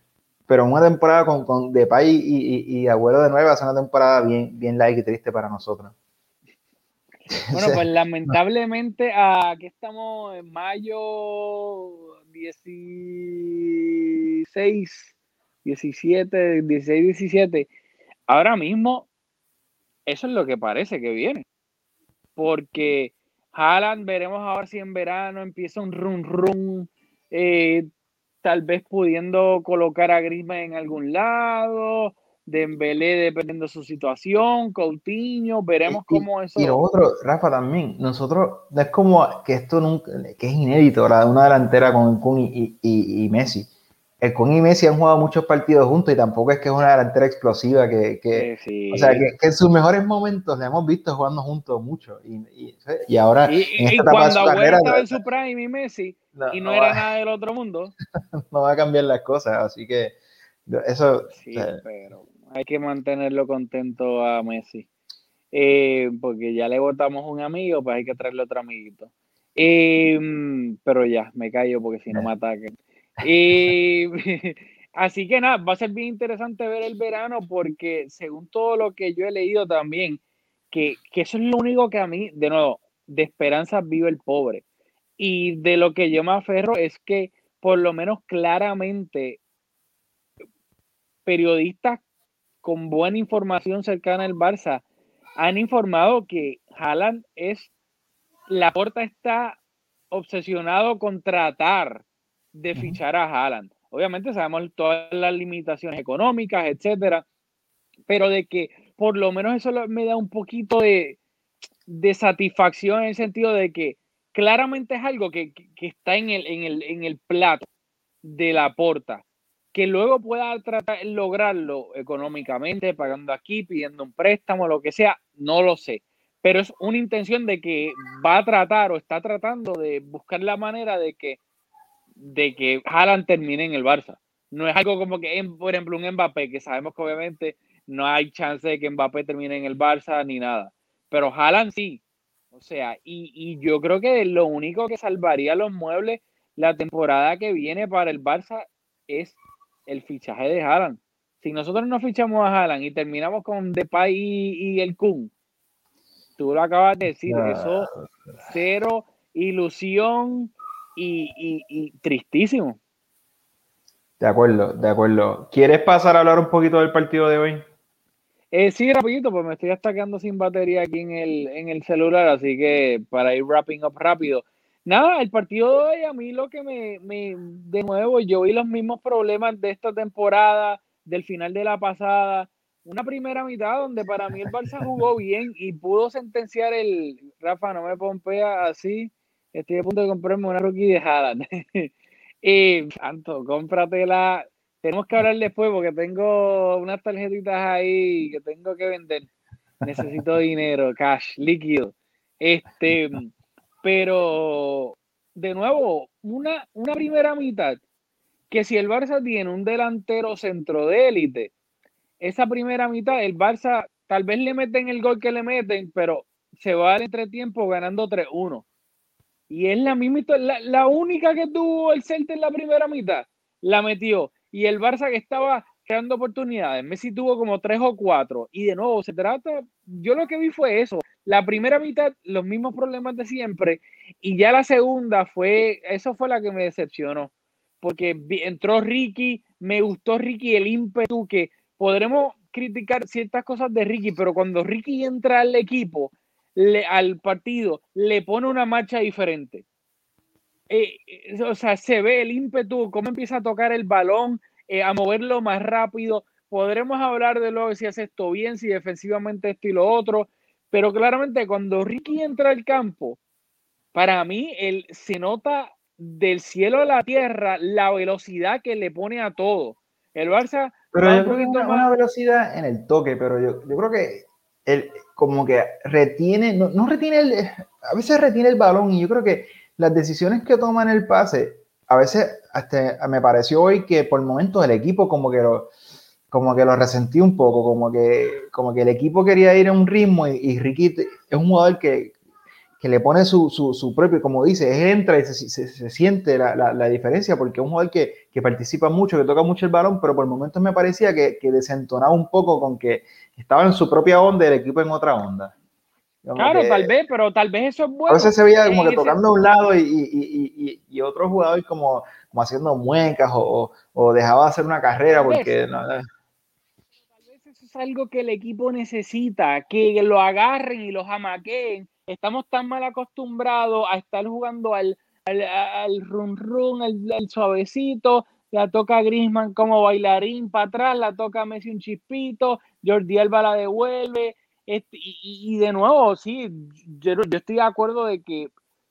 Pero una temporada con, con Depay y, y, y Agüero de nuevo es una temporada bien, bien like y triste para nosotros. <laughs> Bueno, pues lamentablemente aquí estamos en mayo 16 17, 16, 17. Ahora mismo, eso es lo que parece que viene. Porque Haaland, veremos ahora si en verano empieza un run run, eh, tal vez pudiendo colocar a Griezmann en algún lado, Dembélé dependiendo de su situación, Coutinho, veremos cómo eso. Y lo otro, Rafa, también, nosotros, es como que esto nunca, que es inédito, ¿verdad? Una delantera con Kun y, y, y Messi el Kun y Messi han jugado muchos partidos juntos y tampoco es que es una delantera explosiva que, que o sea, que, en sus mejores momentos le hemos visto jugando juntos mucho y, y, y ahora y, en esta cuando Agüero estaba en su prime y Messi y no, era nada del otro mundo. <laughs> No va a cambiar las cosas así que eso sí, pero hay que mantenerlo contento a Messi. Eh, porque ya le votamos un amigo pues hay que traerle otro amiguito. Em, pero ya, me callo porque si no me atacan. Eh, <laughs> así que nada, va a ser bien interesante ver el verano porque según todo lo que yo he leído también, que, que eso es lo único que a mí, de nuevo, de esperanza vive el pobre. Y de lo que yo me aferro es que por lo menos claramente periodistas con buena información cercana al Barça han informado que Haaland es la porta está obsesionado con tratar de fichar a Haaland. Obviamente sabemos todas las limitaciones económicas, etcétera, pero de que por lo menos eso me da un poquito de, de satisfacción en el sentido de que claramente es algo que, está en el, en, el, en el plato de la porta. Que luego pueda tratar lograrlo económicamente, pagando aquí, pidiendo un préstamo, lo que sea, no lo sé. Pero es una intención de que va a tratar o está tratando de buscar la manera de que, de que Haaland termine en el Barça. No es algo como que, por ejemplo, un Mbappé, que sabemos que obviamente no hay chance de que Mbappé termine en el Barça ni nada. Pero Haaland sí. O sea, y, y yo creo que lo único que salvaría los muebles la temporada que viene para el Barça es el fichaje de Haaland. Si nosotros no fichamos a Haaland y terminamos con Depay y, y el Kun, tú lo acabas de decir, eso cero ilusión y, y, tristísimo. De acuerdo, de acuerdo. ¿Quieres pasar a hablar un poquito del partido de hoy? Eh, sí, rapidito, pues me estoy hasta quedando sin batería aquí en el, en el celular, así que para ir wrapping up rápido. Nada, el partido de hoy a mí lo que me, me, de nuevo, yo vi los mismos problemas de esta temporada, del final de la pasada, una primera mitad donde para mí el Barça jugó <laughs> bien y pudo sentenciar el, Rafa, no me pompea así, estoy a punto de comprarme una rookie de Haaland. <laughs> eh, Santo, cómpratela, tenemos que hablar después porque tengo unas tarjetitas ahí que tengo que vender. Necesito <laughs> dinero, cash, líquido. Este, pero de nuevo, una, una primera mitad que si el Barça tiene un delantero centro de élite, esa primera mitad, el Barça tal vez le meten el gol que le meten, pero se va al entretiempo ganando 3-1. Y es la misma, la, la única que tuvo el Celta en la primera mitad, la metió y el Barça que estaba creando oportunidades. Messi tuvo como tres o cuatro. Y de nuevo, se trata, yo lo que vi fue eso. La primera mitad, los mismos problemas de siempre. Y ya la segunda fue, eso fue la que me decepcionó. Porque entró Ricky, me gustó Ricky el ímpetu que podremos criticar ciertas cosas de Ricky, pero cuando Ricky entra al equipo, le, al partido, le pone una marcha diferente. Eh, eh, o sea, se ve el ímpetu, cómo empieza a tocar el balón, eh, a moverlo más rápido. Podremos hablar de lo si hace esto bien, si defensivamente esto y lo otro, pero claramente cuando Ricky entra al campo, para mí él se nota del cielo a la tierra la velocidad que le pone a todo. El Barça. Pero yo creo que una, una, velocidad en el toque, pero yo, yo creo que él como que retiene, no, no retiene el, a veces retiene el balón y yo creo que las decisiones que toma en el pase, a veces hasta me pareció hoy que por momentos el equipo como que lo, como que lo resentí un poco, como que, como que el equipo quería ir a un ritmo y, Ricky es un jugador que, que le pone su, su, su, propio, como dice, entra y se, se, se siente la, la, la, diferencia porque es un jugador que, que, participa mucho, que toca mucho el balón, pero por momentos me parecía que, que desentonaba un poco con que estaba en su propia onda y el equipo en otra onda claro, tal vez, pero tal vez eso es bueno. A veces se veía como que tocando a un lado y, y, y, y, otro jugador como, como haciendo muecas o, o, dejaba de hacer una carrera porque... No, Tal vez eso es algo que el equipo necesita, que lo agarren y los amaquen. Estamos tan mal acostumbrados a estar jugando al, al, al run run, al, al suavecito, la toca Grisman como bailarín para atrás, la toca Messi un chispito, Jordi Alba la devuelve, este, y, de nuevo, sí, yo, yo, estoy de acuerdo de que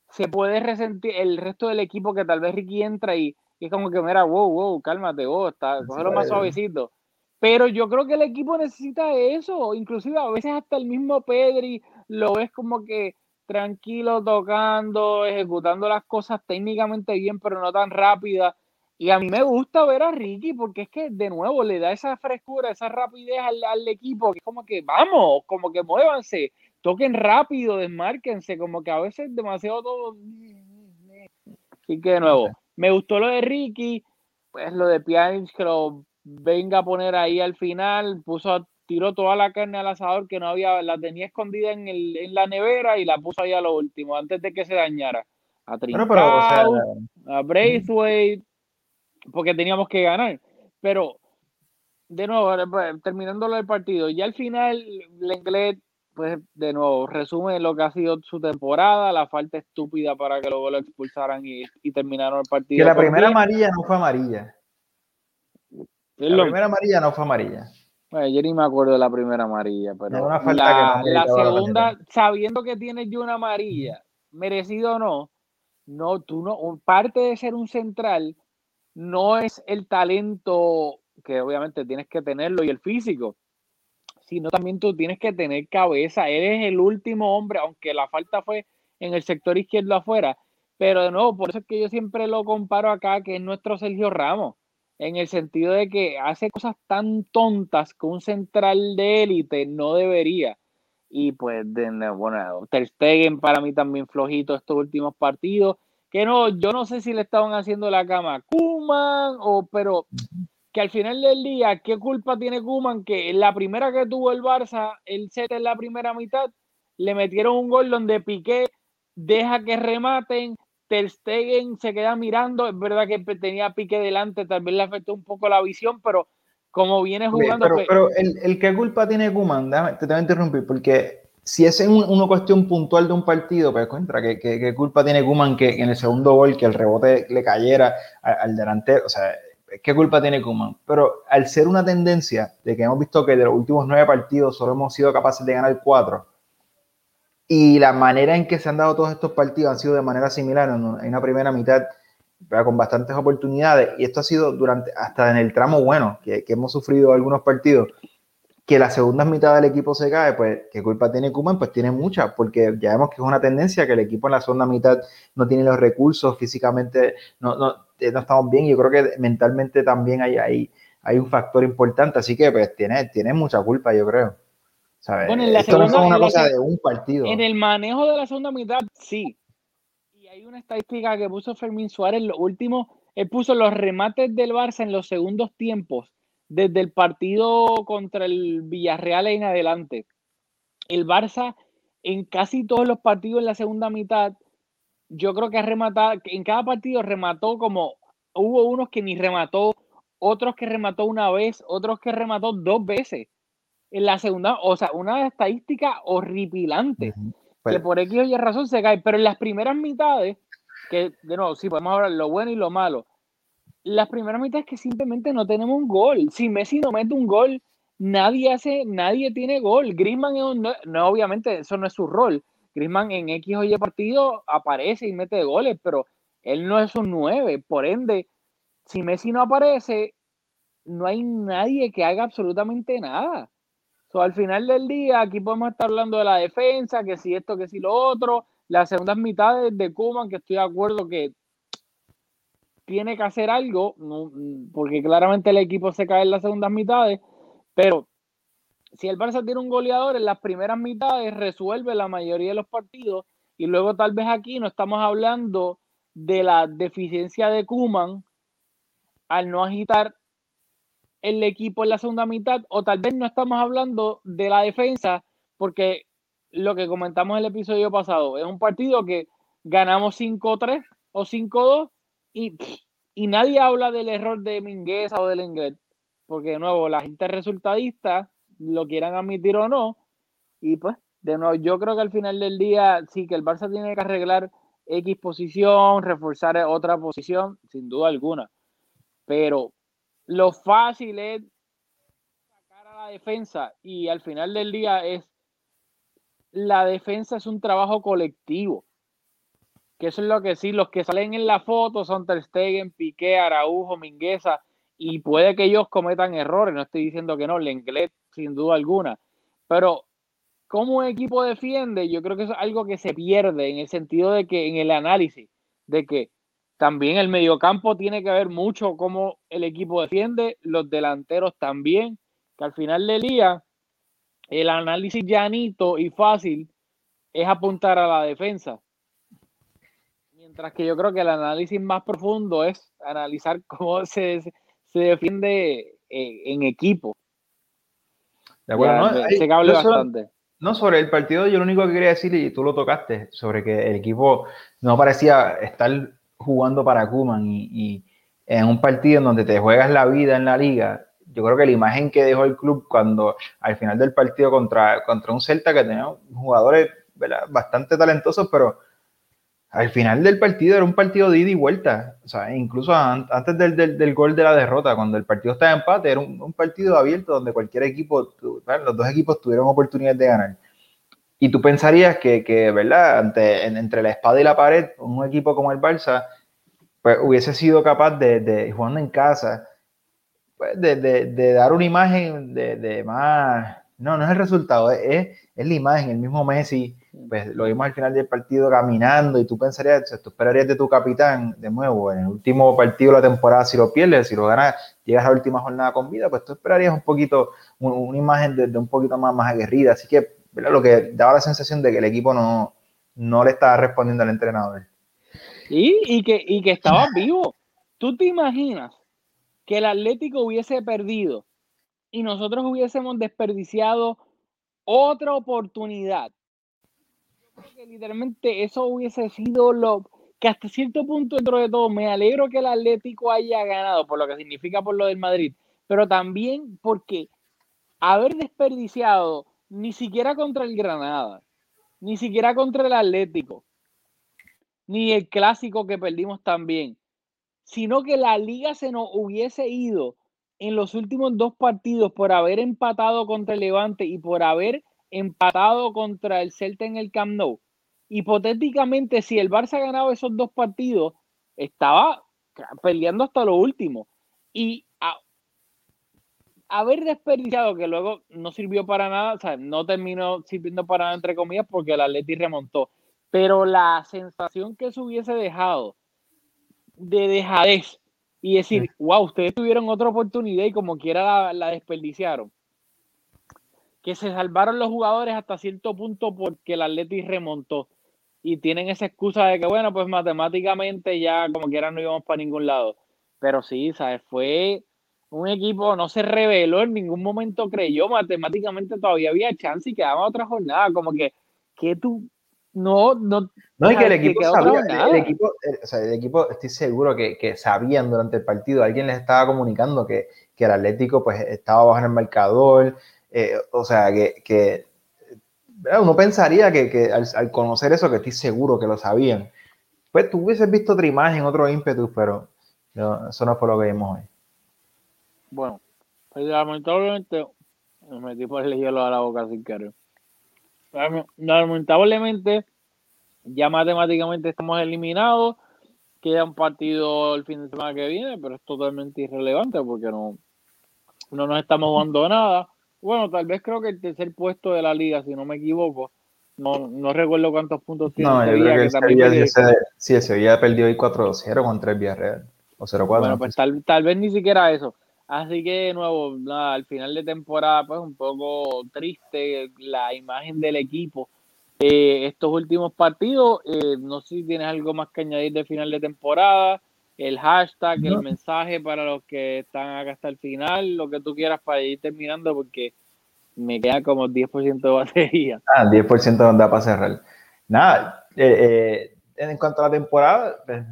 se puede resentir el resto del equipo que tal vez Ricky entra y, es como que, mira, wow, wow, cálmate, vos, está, cógelo más suavecito. Pero yo creo que el equipo necesita eso, inclusive a veces hasta el mismo Pedri lo ves como que tranquilo tocando, ejecutando las cosas técnicamente bien, pero no tan rápida. Y a mí me gusta ver a Ricky porque es que de nuevo le da esa frescura, esa rapidez al, al, equipo, que es como que vamos, como que muévanse, toquen rápido, desmárquense, como que a veces demasiado todo. Así que de nuevo, me gustó lo de Ricky, pues lo de Pjanic que lo venga a poner ahí al final, puso tiró toda la carne al asador que no había, la tenía escondida en, el, en la nevera y la puso ahí a lo último, antes de que se dañara. A Trincao, a Braithwaite, porque teníamos que ganar. Pero, de nuevo, pues, terminando el partido, ya al final, Lenglet, pues, de nuevo, resume lo que ha sido su temporada, la falta estúpida para que luego lo expulsaran y, y terminaron el partido. Que la primera amarilla no fue amarilla. La primera amarilla no fue amarilla. Bueno, yo ni me acuerdo de la primera amarilla, pero la, la segunda, sabiendo que tienes yo una amarilla, merecido o no, no, tú no, parte de ser un central no es el talento que obviamente tienes que tenerlo y el físico, sino también tú tienes que tener cabeza. Eres el último hombre, aunque la falta fue en el sector izquierdo afuera, pero de nuevo, por eso es que yo siempre lo comparo acá, que es nuestro Sergio Ramos en el sentido de que hace cosas tan tontas que un central de élite no debería. Y pues, de, bueno, Ter Stegen para mí también flojito estos últimos partidos. Que no, yo no sé si le estaban haciendo la cama a Kuman o, pero que al final del día, ¿qué culpa tiene Kuman? Que en la primera que tuvo el Barça, el set en la primera mitad, le metieron un gol donde Piqué deja que rematen, Ter Stegen se queda mirando, es verdad que tenía pique delante, tal vez le afectó un poco la visión, pero como viene jugando... Pero, pero el, el qué culpa tiene Kuman, te voy a interrumpir, porque si es una cuestión puntual de un partido, pues contra, ¿qué, qué, culpa tiene Kuman que en el segundo gol, que el rebote le cayera al, delantero? O sea, ¿qué culpa tiene Kuman? Pero al ser una tendencia de que hemos visto que de los últimos nueve partidos solo hemos sido capaces de ganar cuatro, y la manera en que se han dado todos estos partidos han sido de manera similar, en una primera mitad con bastantes oportunidades, y esto ha sido durante, hasta en el tramo bueno, que, hemos sufrido algunos partidos, que la segunda mitad del equipo se cae, pues, ¿qué culpa tiene Kuman? Pues tiene mucha, porque ya vemos que es una tendencia que el equipo en la segunda mitad no tiene los recursos, físicamente no, no, eh, no estamos bien, yo creo que mentalmente también hay, hay, hay un factor importante, así que pues tiene, tiene mucha culpa, yo creo. Bueno, en la segunda, una cosa de un partido. En el manejo de la segunda mitad, sí. Y hay una estadística que puso Fermín Suárez, lo último, él puso los remates del Barça en los segundos tiempos, desde el partido contra el Villarreal en adelante. El Barça, en casi todos los partidos en la segunda mitad, yo creo que ha rematado, en cada partido remató como, hubo unos que ni remató, otros que remató una vez, otros que remató dos veces en la segunda, o sea, una estadística horripilante, que pues por X o Y razón se cae, pero en las primeras mitades, que de nuevo, sí, podemos hablar lo bueno y lo malo, las primeras mitades que simplemente no tenemos un gol. Si Messi no mete un gol, nadie hace, nadie tiene gol. Griezmann no, no, obviamente eso no es su rol. Griezmann en X o Y partido aparece y mete goles, pero él no es un 9. Por ende, si Messi no aparece, no hay nadie que haga absolutamente nada al final del día, aquí podemos estar hablando de la defensa, que si esto, que si lo otro. Las segundas mitades de Kuman, que estoy de acuerdo que tiene que hacer algo, porque claramente el equipo se cae en las segundas mitades, pero si el Barça tiene un goleador en las primeras mitades, resuelve la mayoría de los partidos, y luego tal vez aquí no estamos hablando de la deficiencia de Kuman al no agitar el equipo en la segunda mitad, o tal vez no estamos hablando de la defensa, porque lo que comentamos en el episodio pasado, es un partido que ganamos 5-3 o 5-2 y, y nadie habla del error de Mingueza o del Inglés, porque de nuevo la gente resultadista, lo quieran admitir o no, y pues de nuevo yo creo que al final del día sí que el Barça tiene que arreglar X posición, reforzar otra posición, sin duda alguna, pero lo fácil es sacar a la defensa y al final del día es la defensa es un trabajo colectivo. Que eso es lo que sí, los que salen en la foto son Ter Stegen, Piqué, Araujo, Mingueza y puede que ellos cometan errores, no estoy diciendo que no, Lenglet sin duda alguna, pero cómo un equipo defiende, yo creo que es algo que se pierde en el sentido de que en el análisis de que también el mediocampo tiene que ver mucho cómo el equipo defiende, los delanteros también, que al final del día el análisis llanito y fácil es apuntar a la defensa. Mientras que yo creo que el análisis más profundo es analizar <laughs> cómo se, se defiende eh, en equipo. De acuerdo, Ya, ¿no? Yo solo- bastante. No, sobre el partido, yo lo único que quería decir, y tú lo tocaste, sobre que el equipo no parecía estar jugando para Kuman y, y en un partido en donde te juegas la vida en la liga, yo creo que la imagen que dejó el club cuando al final del partido contra, contra un Celta que tenía jugadores ¿verdad? bastante talentosos, pero al final del partido era un partido de ida y vuelta. O sea, incluso an- antes del, del- del gol de la derrota, cuando el partido estaba en empate, era un, un partido abierto donde cualquier equipo, ¿verdad? los dos equipos tuvieron oportunidad de ganar. Y tú pensarías que, que, ¿verdad? Ante- en- entre la espada y la pared, un equipo como el Barça, pues hubiese sido capaz de, de jugando en casa, pues, de, de- de dar una imagen de, más. No, no es el resultado, es, es- la imagen, el mismo Messi, pues lo vimos al final del partido caminando y tú pensarías, o tú esperarías de tu capitán de nuevo en el último partido de la temporada, si lo pierdes, si lo ganas, llegas a la última jornada con vida, pues tú esperarías un poquito, un- una imagen de, de un poquito más, más aguerrida. Así que, Lo que daba la sensación de que el equipo no, no le estaba respondiendo al entrenador. Y, y que, y que estaba vivo. ¿Tú te imaginas que el Atlético hubiese perdido y nosotros hubiésemos desperdiciado otra oportunidad? Que literalmente eso hubiese sido lo que hasta cierto punto dentro de todo me alegro que el Atlético haya ganado por lo que significa por lo del Madrid, pero también porque haber desperdiciado ni siquiera contra el Granada, ni siquiera contra el Atlético, ni el clásico que perdimos también, sino que la liga se nos hubiese ido en los últimos dos partidos por haber empatado contra el Levante y por haber empatado contra el Celta en el Camp Nou. Hipotéticamente, si el Barça ganaba esos dos partidos, estaba peleando hasta lo último. Y haber desperdiciado, que luego no sirvió para nada, o sea, no terminó sirviendo para nada, entre comillas, porque el Atleti remontó. Pero la sensación que se hubiese dejado de dejadez y decir, wow, ustedes tuvieron otra oportunidad y como quiera la, la desperdiciaron. Que se salvaron los jugadores hasta cierto punto porque el Atleti remontó. Y tienen esa excusa de que, bueno, pues matemáticamente ya como quiera no íbamos para ningún lado. Pero sí, ¿sabes? Fue un equipo, no se reveló en ningún momento, creyó matemáticamente todavía había chance y quedaba otra jornada. Como que, que tú, no, no, No, y que el equipo sabía, el, el equipo, el- o sea, el equipo, estoy seguro que, que sabían durante el partido, alguien les estaba comunicando que, que el Atlético pues estaba bajo en el marcador, eh, o sea, que, que ¿verdad? uno pensaría que, que al, al conocer eso, que estoy seguro que lo sabían, pues tú hubieses visto otra imagen, otro ímpetu, pero no, eso no fue lo que vimos hoy. Bueno, pues lamentablemente me metí por el hielo a la boca sin querer. Lame- Lamentablemente, ya matemáticamente estamos eliminados. Queda un partido el fin de semana que viene, pero es totalmente irrelevante porque no, no nos estamos jugando nada. Bueno, tal vez creo que el tercer puesto de la liga, si no me equivoco. No, no recuerdo cuántos puntos tiene No, yo Sevilla, creo que que Sevilla, sí, ese- el Sevilla perdió hoy 4-0 contra el Villarreal, o 0-4. Bueno, no pues tal, tal vez ni siquiera eso. Así que, de nuevo, nada, al final de temporada, pues un poco triste la imagen del equipo. Eh, estos últimos partidos, eh, no sé si tienes algo más que añadir de final de temporada, el hashtag, el mensaje para los que están acá hasta el final, lo que tú quieras para ir terminando, porque me queda como 10% de batería. Ah, 10% nos da para cerrar. Nada, eh, eh, en cuanto a la temporada, pues,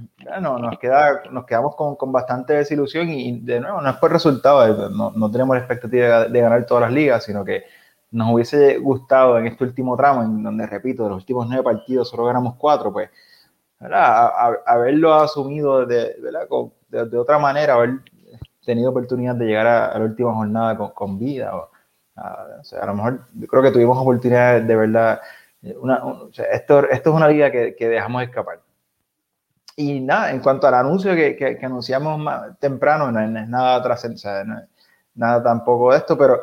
no, nos, queda, nos quedamos con, con bastante desilusión y, de nuevo, no es por resultado, eh, no, no tenemos la expectativa de, de ganar todas las ligas, sino que nos hubiese gustado en este último tramo, en donde, repito, de los últimos nueve partidos solo ganamos cuatro, pues. A- a- haberlo asumido de, de, de otra manera, haber tenido oportunidad de llegar a, a la última jornada con, con vida. o- a, o sea, a lo mejor creo que tuvimos oportunidades de verdad. Eh, Una, un- o sea, esto, esto es una liga que, que dejamos escapar. Y nada, en cuanto al anuncio que, que, que anunciamos más temprano, no, es- no es nada trascendente, no nada tampoco de esto, pero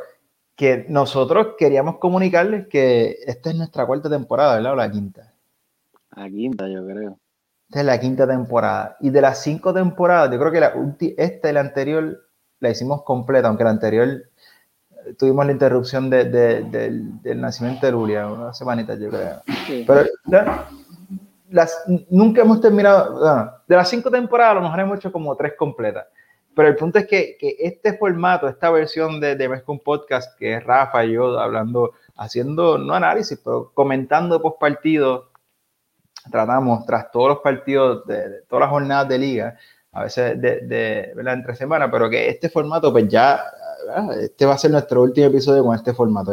que nosotros queríamos comunicarles que esta es nuestra cuarta temporada, ¿verdad? O la quinta. A quinta, yo creo. Esta es la quinta temporada. Y de las cinco temporadas, yo creo que la esta y la anterior la hicimos completa, aunque la anterior tuvimos la interrupción de, de, del, del, nacimiento de Lulia, una semanita yo creo. Sí. Pero las, nunca hemos terminado, de las cinco temporadas a lo mejor hemos hecho como tres completas. Pero el punto es que, que este formato, esta versión de, de Mezcum Podcast, que es Rafa y yo hablando, haciendo, no análisis, pero comentando post partido, tratamos tras todos los partidos de, de, todas las jornadas de liga, a veces de, de ¿verdad? entre semanas, pero que este formato, pues ya, este va a ser nuestro último episodio con este formato.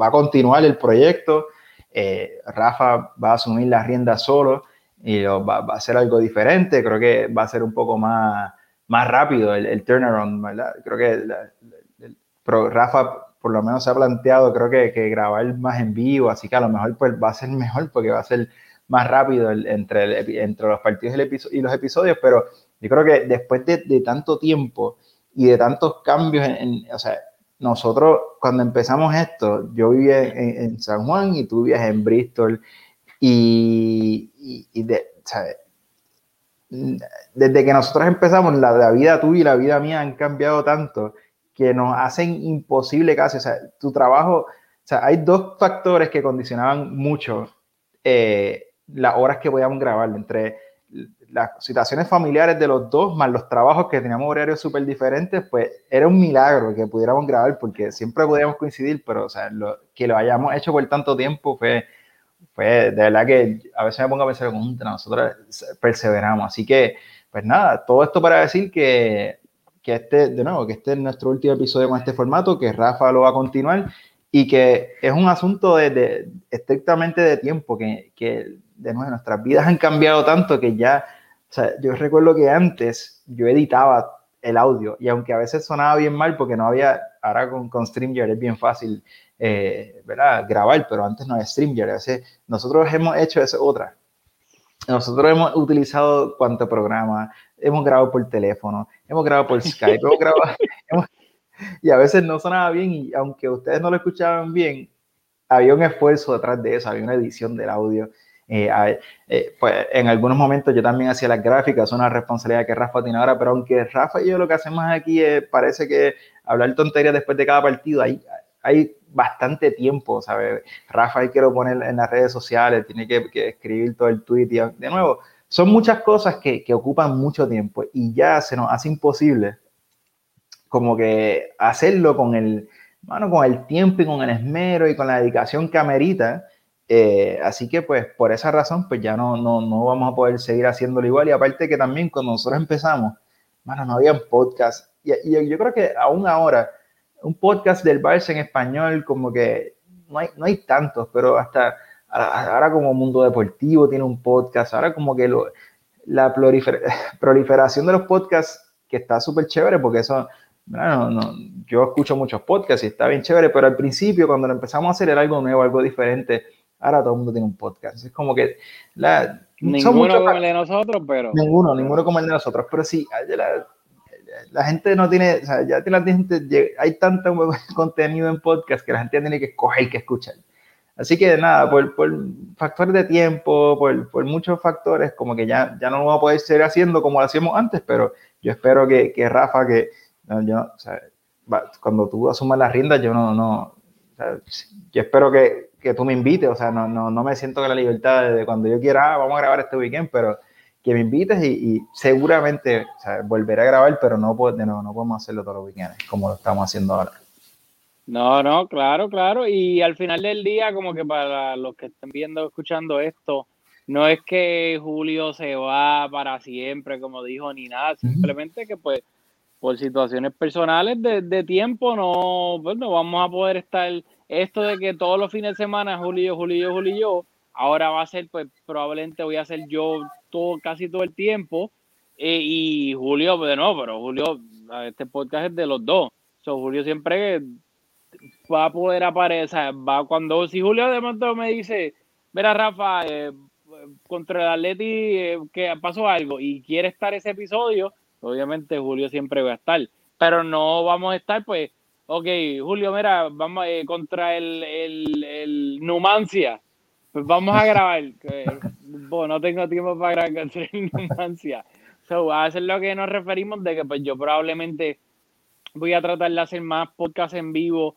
Va a continuar el proyecto, eh, Rafa va a asumir las riendas solo y va, a hacer algo diferente, creo que va a ser un poco más más rápido el, el turnaround. Creo que la, Rafa por lo menos se ha planteado, creo que, que, grabar más en vivo, así que a lo mejor pues, va a ser mejor porque va a ser más rápido entre, los partidos y, los episodios, pero yo creo que después de, de tanto tiempo y de tantos cambios, en, o sea, nosotros cuando empezamos esto, yo vivía en, San Juan y tú vivías en Bristol y, y, y de, ¿sabes? desde que nosotros empezamos, la, la, vida tuya y la vida mía han cambiado tanto que nos hacen imposible casi. O sea, tu trabajo, o sea, hay dos factores que condicionaban mucho eh, las horas que podíamos grabar, entre las situaciones familiares de los dos, más los trabajos que teníamos horarios súper diferentes, pues era un milagro que pudiéramos grabar porque siempre podíamos coincidir, pero o sea, lo, que lo hayamos hecho por tanto tiempo fue pues de verdad que a veces me pongo a pensar como nosotros perseveramos. Así que, pues nada, todo esto para decir que, que este, de nuevo, que este es nuestro último episodio con este formato, que Rafa lo va a continuar y que es un asunto de, de estrictamente de tiempo, que, que, de nuevo nuestras vidas han cambiado tanto que ya, o sea, yo recuerdo que antes yo editaba el audio y aunque a veces sonaba bien mal porque no había, ahora con, con StreamYard es bien fácil eh, ¿verdad? grabar, pero antes no había StreamYard. nosotros hemos hecho eso otra. Nosotros hemos utilizado cuánto programa, hemos grabado por teléfono, hemos grabado por Skype, hemos grabado, <laughs> hemos, y a veces no sonaba bien y aunque ustedes no lo escuchaban bien, había un esfuerzo detrás de eso, había una edición del audio. Eh, eh, pues en algunos momentos yo también hacía las gráficas, una responsabilidad que Rafa tiene ahora, pero aunque Rafa y yo lo que hacemos aquí es, parece que hablar tonterías después de cada partido, hay, hay bastante tiempo, ¿sabes? Rafa hay que lo poner en las redes sociales, tiene que, que escribir todo el tweet y de nuevo, son muchas cosas que, que, ocupan mucho tiempo y ya se nos hace imposible como que hacerlo con el, bueno, con el tiempo y con el esmero y con la dedicación que amerita. Eh, así que pues por esa razón pues ya no, no, no vamos a poder seguir haciéndolo igual. Y aparte que también cuando nosotros empezamos, bueno, no había podcast y, y yo creo que aún ahora un podcast del Barça en español, como que no hay, no hay tantos, pero hasta ahora como Mundo Deportivo tiene un podcast, ahora como que lo, la prolifer <laughs> proliferación de los podcasts, que está súper chévere, porque eso, no, no, yo escucho muchos podcasts y está bien chévere, pero al principio cuando empezamos a hacer era algo nuevo, algo diferente, ahora todo el mundo tiene un podcast, es como que la... Ninguno como el de nosotros, pero... Ninguno, ninguno como el de nosotros, pero sí, la, la gente no tiene, o sea, ya la gente, hay tanto <laughs> contenido en podcast que la gente tiene que escoger que escuchar. Así que nada, por, por factores de tiempo, por, por, muchos factores, como que ya, ya no lo vamos a poder seguir haciendo como lo hacíamos antes, pero yo espero que, que Rafa, que yo, o sea, cuando tú asumas las riendas, yo no, no, o sea, yo espero que, que, tú me invites, o sea, no, no, no me siento con la libertad de cuando yo quiera, ah, vamos a grabar este weekend, pero que me invites y, y seguramente o sea, volveré a grabar, pero no, no, no podemos hacerlo todos los weekends como lo estamos haciendo ahora. No, no, claro, claro. Y al final del día, como que para los que estén viendo, escuchando esto, no es que Julio se va para siempre, como dijo, ni nada, simplemente que pues por situaciones personales de, de tiempo no, pues no vamos a poder estar, esto de que todos los fines de semana Julio, Julio, Julio, ahora va a ser, pues probablemente voy a ser yo todo, casi todo el tiempo. Eh, y Julio, de nuevo, pero Julio, este podcast es de los dos. So, Julio siempre va a poder aparecer. Va cuando, si Julio de momento me dice, mira, Rafa, eh, contra el Atleti eh, que pasó algo y quiere estar ese episodio, obviamente Julio siempre va a estar. Pero no vamos a estar, pues, ok, Julio, mira, vamos eh, contra el, el, el Numancia pues vamos a grabar. Bueno, no tengo tiempo para grabar con Numancia. So, a hacer lo que nos referimos de que pues yo probablemente voy a tratar de hacer más podcasts en vivo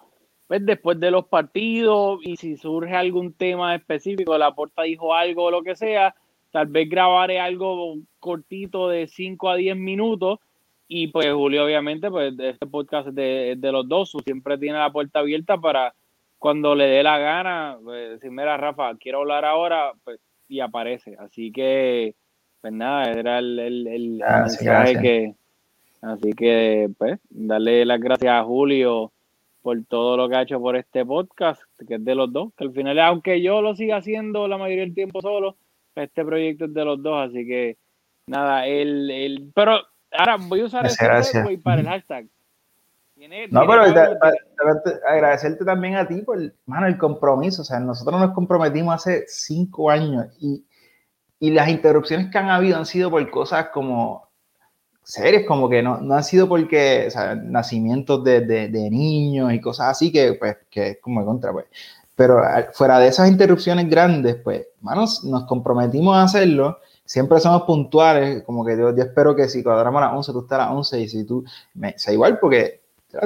pues, después de los partidos y si surge algún tema específico, la porta dijo algo o lo que sea, tal vez grabaré algo cortito de 5 a 10 minutos y pues Julio obviamente pues este podcast es de, de los dos, siempre tiene la puerta abierta para cuando le dé la gana, pues, decir, mira Rafa, quiero hablar ahora, pues y aparece, así que pues nada, era el, el, el mensaje que Así que, pues, darle las gracias a Julio por todo lo que ha hecho por este podcast, que es de los dos, que al final, aunque yo lo siga haciendo la mayoría del tiempo solo, este proyecto es de los dos, así que nada, el, el pero ahora voy a usar este para el hashtag. no, pero agradecerte también a ti por, mano, el compromiso, o sea, nosotros nos comprometimos hace cinco años y, y las interrupciones que han habido han sido por cosas como series, como que no, no han sido porque, o sea, nacimientos de, de, de, niños y cosas así, que pues, que es como de contra, pues. Pero fuera de esas interrupciones grandes, pues, manos, nos comprometimos a hacerlo. Siempre somos puntuales, como que yo, yo espero que si cuadramos a las 11, tú estás a las 11 y si tú, me, sea igual porque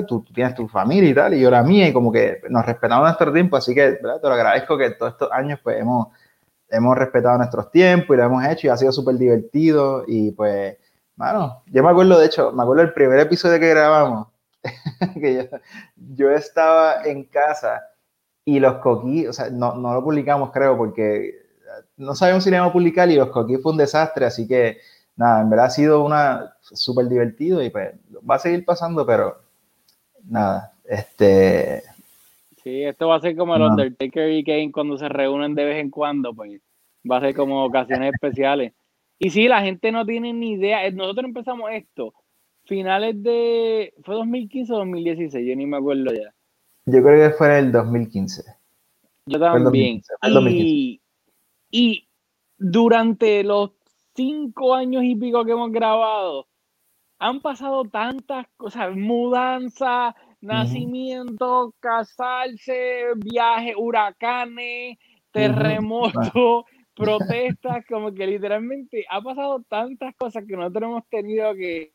tú, tú, tienes tu familia y tal, y yo la mía, y como que nos respetamos nuestro tiempo, así que ¿verdad? te lo agradezco que todos estos años pues hemos, hemos respetado nuestros tiempos y lo hemos hecho y ha sido súper divertido y pues Mano, yo me acuerdo, de hecho, me acuerdo del primer episodio que grabamos, <laughs> que yo, estaba en casa y los coquí, o sea, no, no, lo publicamos, creo, porque no sabíamos si lo íbamos a publicar y los coquí fue un desastre, así que nada, en verdad ha sido una súper divertido y pues va a seguir pasando, pero nada, este... Sí, esto va a ser como el Undertaker y Kane cuando se reúnen de vez en cuando, pues va a ser como ocasiones especiales. Y sí, la gente no tiene ni idea. Eh, nosotros empezamos esto finales de. ¿Fue 2015 o 2016? Yo ni me acuerdo ya. Yo creo que fue en el 2015. Yo también. Y, y durante los cinco años y pico que hemos grabado, han pasado tantas cosas, mudanza, nacimiento, casarse, viajes, huracanes, terremotos, <laughs> protestas, como que literalmente ha pasado tantas cosas que nosotros hemos tenido que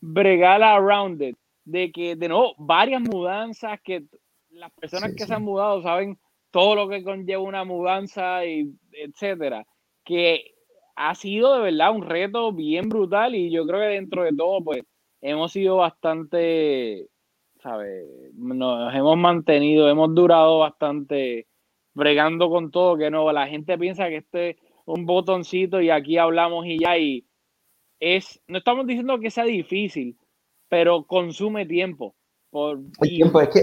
bregar around it, de que de nuevo varias mudanzas que las personas que se han mudado saben todo lo que conlleva una mudanza y etcétera, que ha sido de verdad un reto bien brutal y yo creo que dentro de todo pues hemos sido bastante, ¿sabes? Nos hemos mantenido, hemos durado bastante bregando con todo, que no, la gente piensa que este es un botoncito y aquí hablamos y ya, y es, no estamos diciendo que sea difícil, pero consume tiempo. Por, el tiempo, es que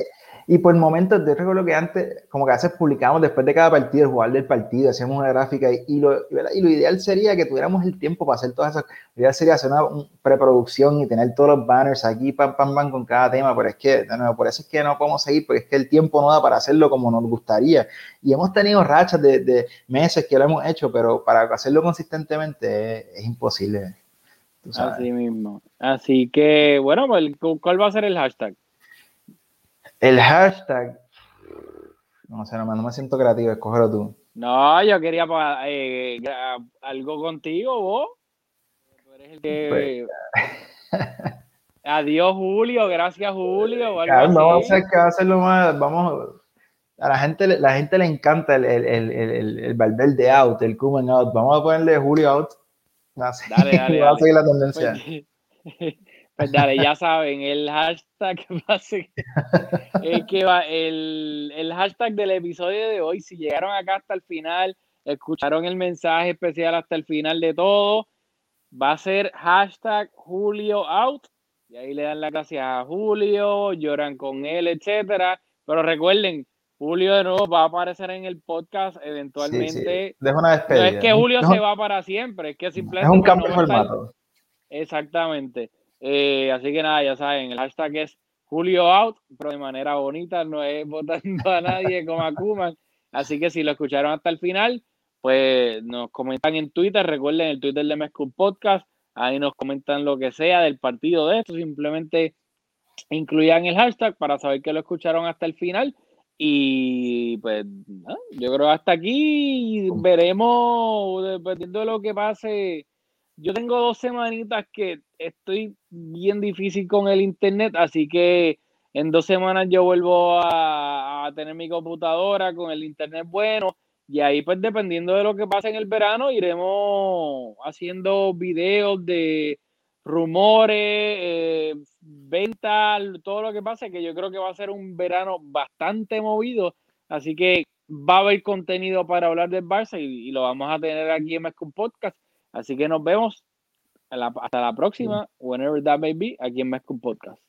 y por momentos, te recuerdo que antes, como que a veces publicamos después de cada partido, el jugador del partido, hacíamos una gráfica y, lo, y lo ideal sería que tuviéramos el tiempo para hacer todas esas. Lo ideal sería hacer una, preproducción y tener todos los banners aquí, pam, pam, pam, con cada tema, pero es que, de nuevo, por eso es que no podemos seguir, porque es que el tiempo no da para hacerlo como nos gustaría. Y hemos tenido rachas de, de meses que lo hemos hecho, pero para hacerlo consistentemente es, imposible. Así mismo. Así que, bueno, pues, ¿cuál va a ser el hashtag? El hashtag. No sé, no, no me siento creativo, escógelo tú. No, yo quería eh, algo contigo, vos. Tú eres el que. Pues, <laughs> Adiós, Julio. Gracias, Julio. vamos a hacerlo más. Vamos. A la gente, la gente le encanta el, el, el, el, Valverde out, el Kuman out. Vamos a ponerle Julio out. Sé. Dale, dale, <laughs> a seguir la tendencia. Pues, <laughs> pues dale, ya saben, el hashtag <laughs> es que va, el, el hashtag del episodio de hoy, si llegaron acá hasta el final, escucharon el mensaje especial hasta el final de todo, va a ser hashtag Julio out. Y ahí le dan las gracias a Julio, lloran con él, etcétera. Pero recuerden, Julio de nuevo va a aparecer en el podcast eventualmente. una despedida. No es que Julio se va para siempre, es que simplemente. Es un cambio de formato. Exactamente. Eh, así que nada, ya saben, el hashtag es Julio Out, pero de manera bonita, no es votando a nadie como a Kuman. Así que si lo escucharon hasta el final, pues nos comentan en Twitter, recuerden el Twitter de Mescu Podcast, ahí nos comentan lo que sea del partido de esto, simplemente incluyan el hashtag para saber que lo escucharon hasta el final. Y pues yo creo hasta aquí veremos, dependiendo de lo que pase yo tengo dos semanitas que estoy bien difícil con el internet, así que en dos semanas yo vuelvo a, tener mi computadora con el internet bueno y ahí, pues, dependiendo de lo que pase en el verano, iremos haciendo videos de rumores, eh, ventas, todo lo que pase, que yo creo que va a ser un verano bastante movido. Así que va a haber contenido para hablar del Barça y, lo vamos a tener aquí en Mezcum Podcast. Así que nos vemos hasta la próxima, whenever that may be, aquí en Mezcum Podcast.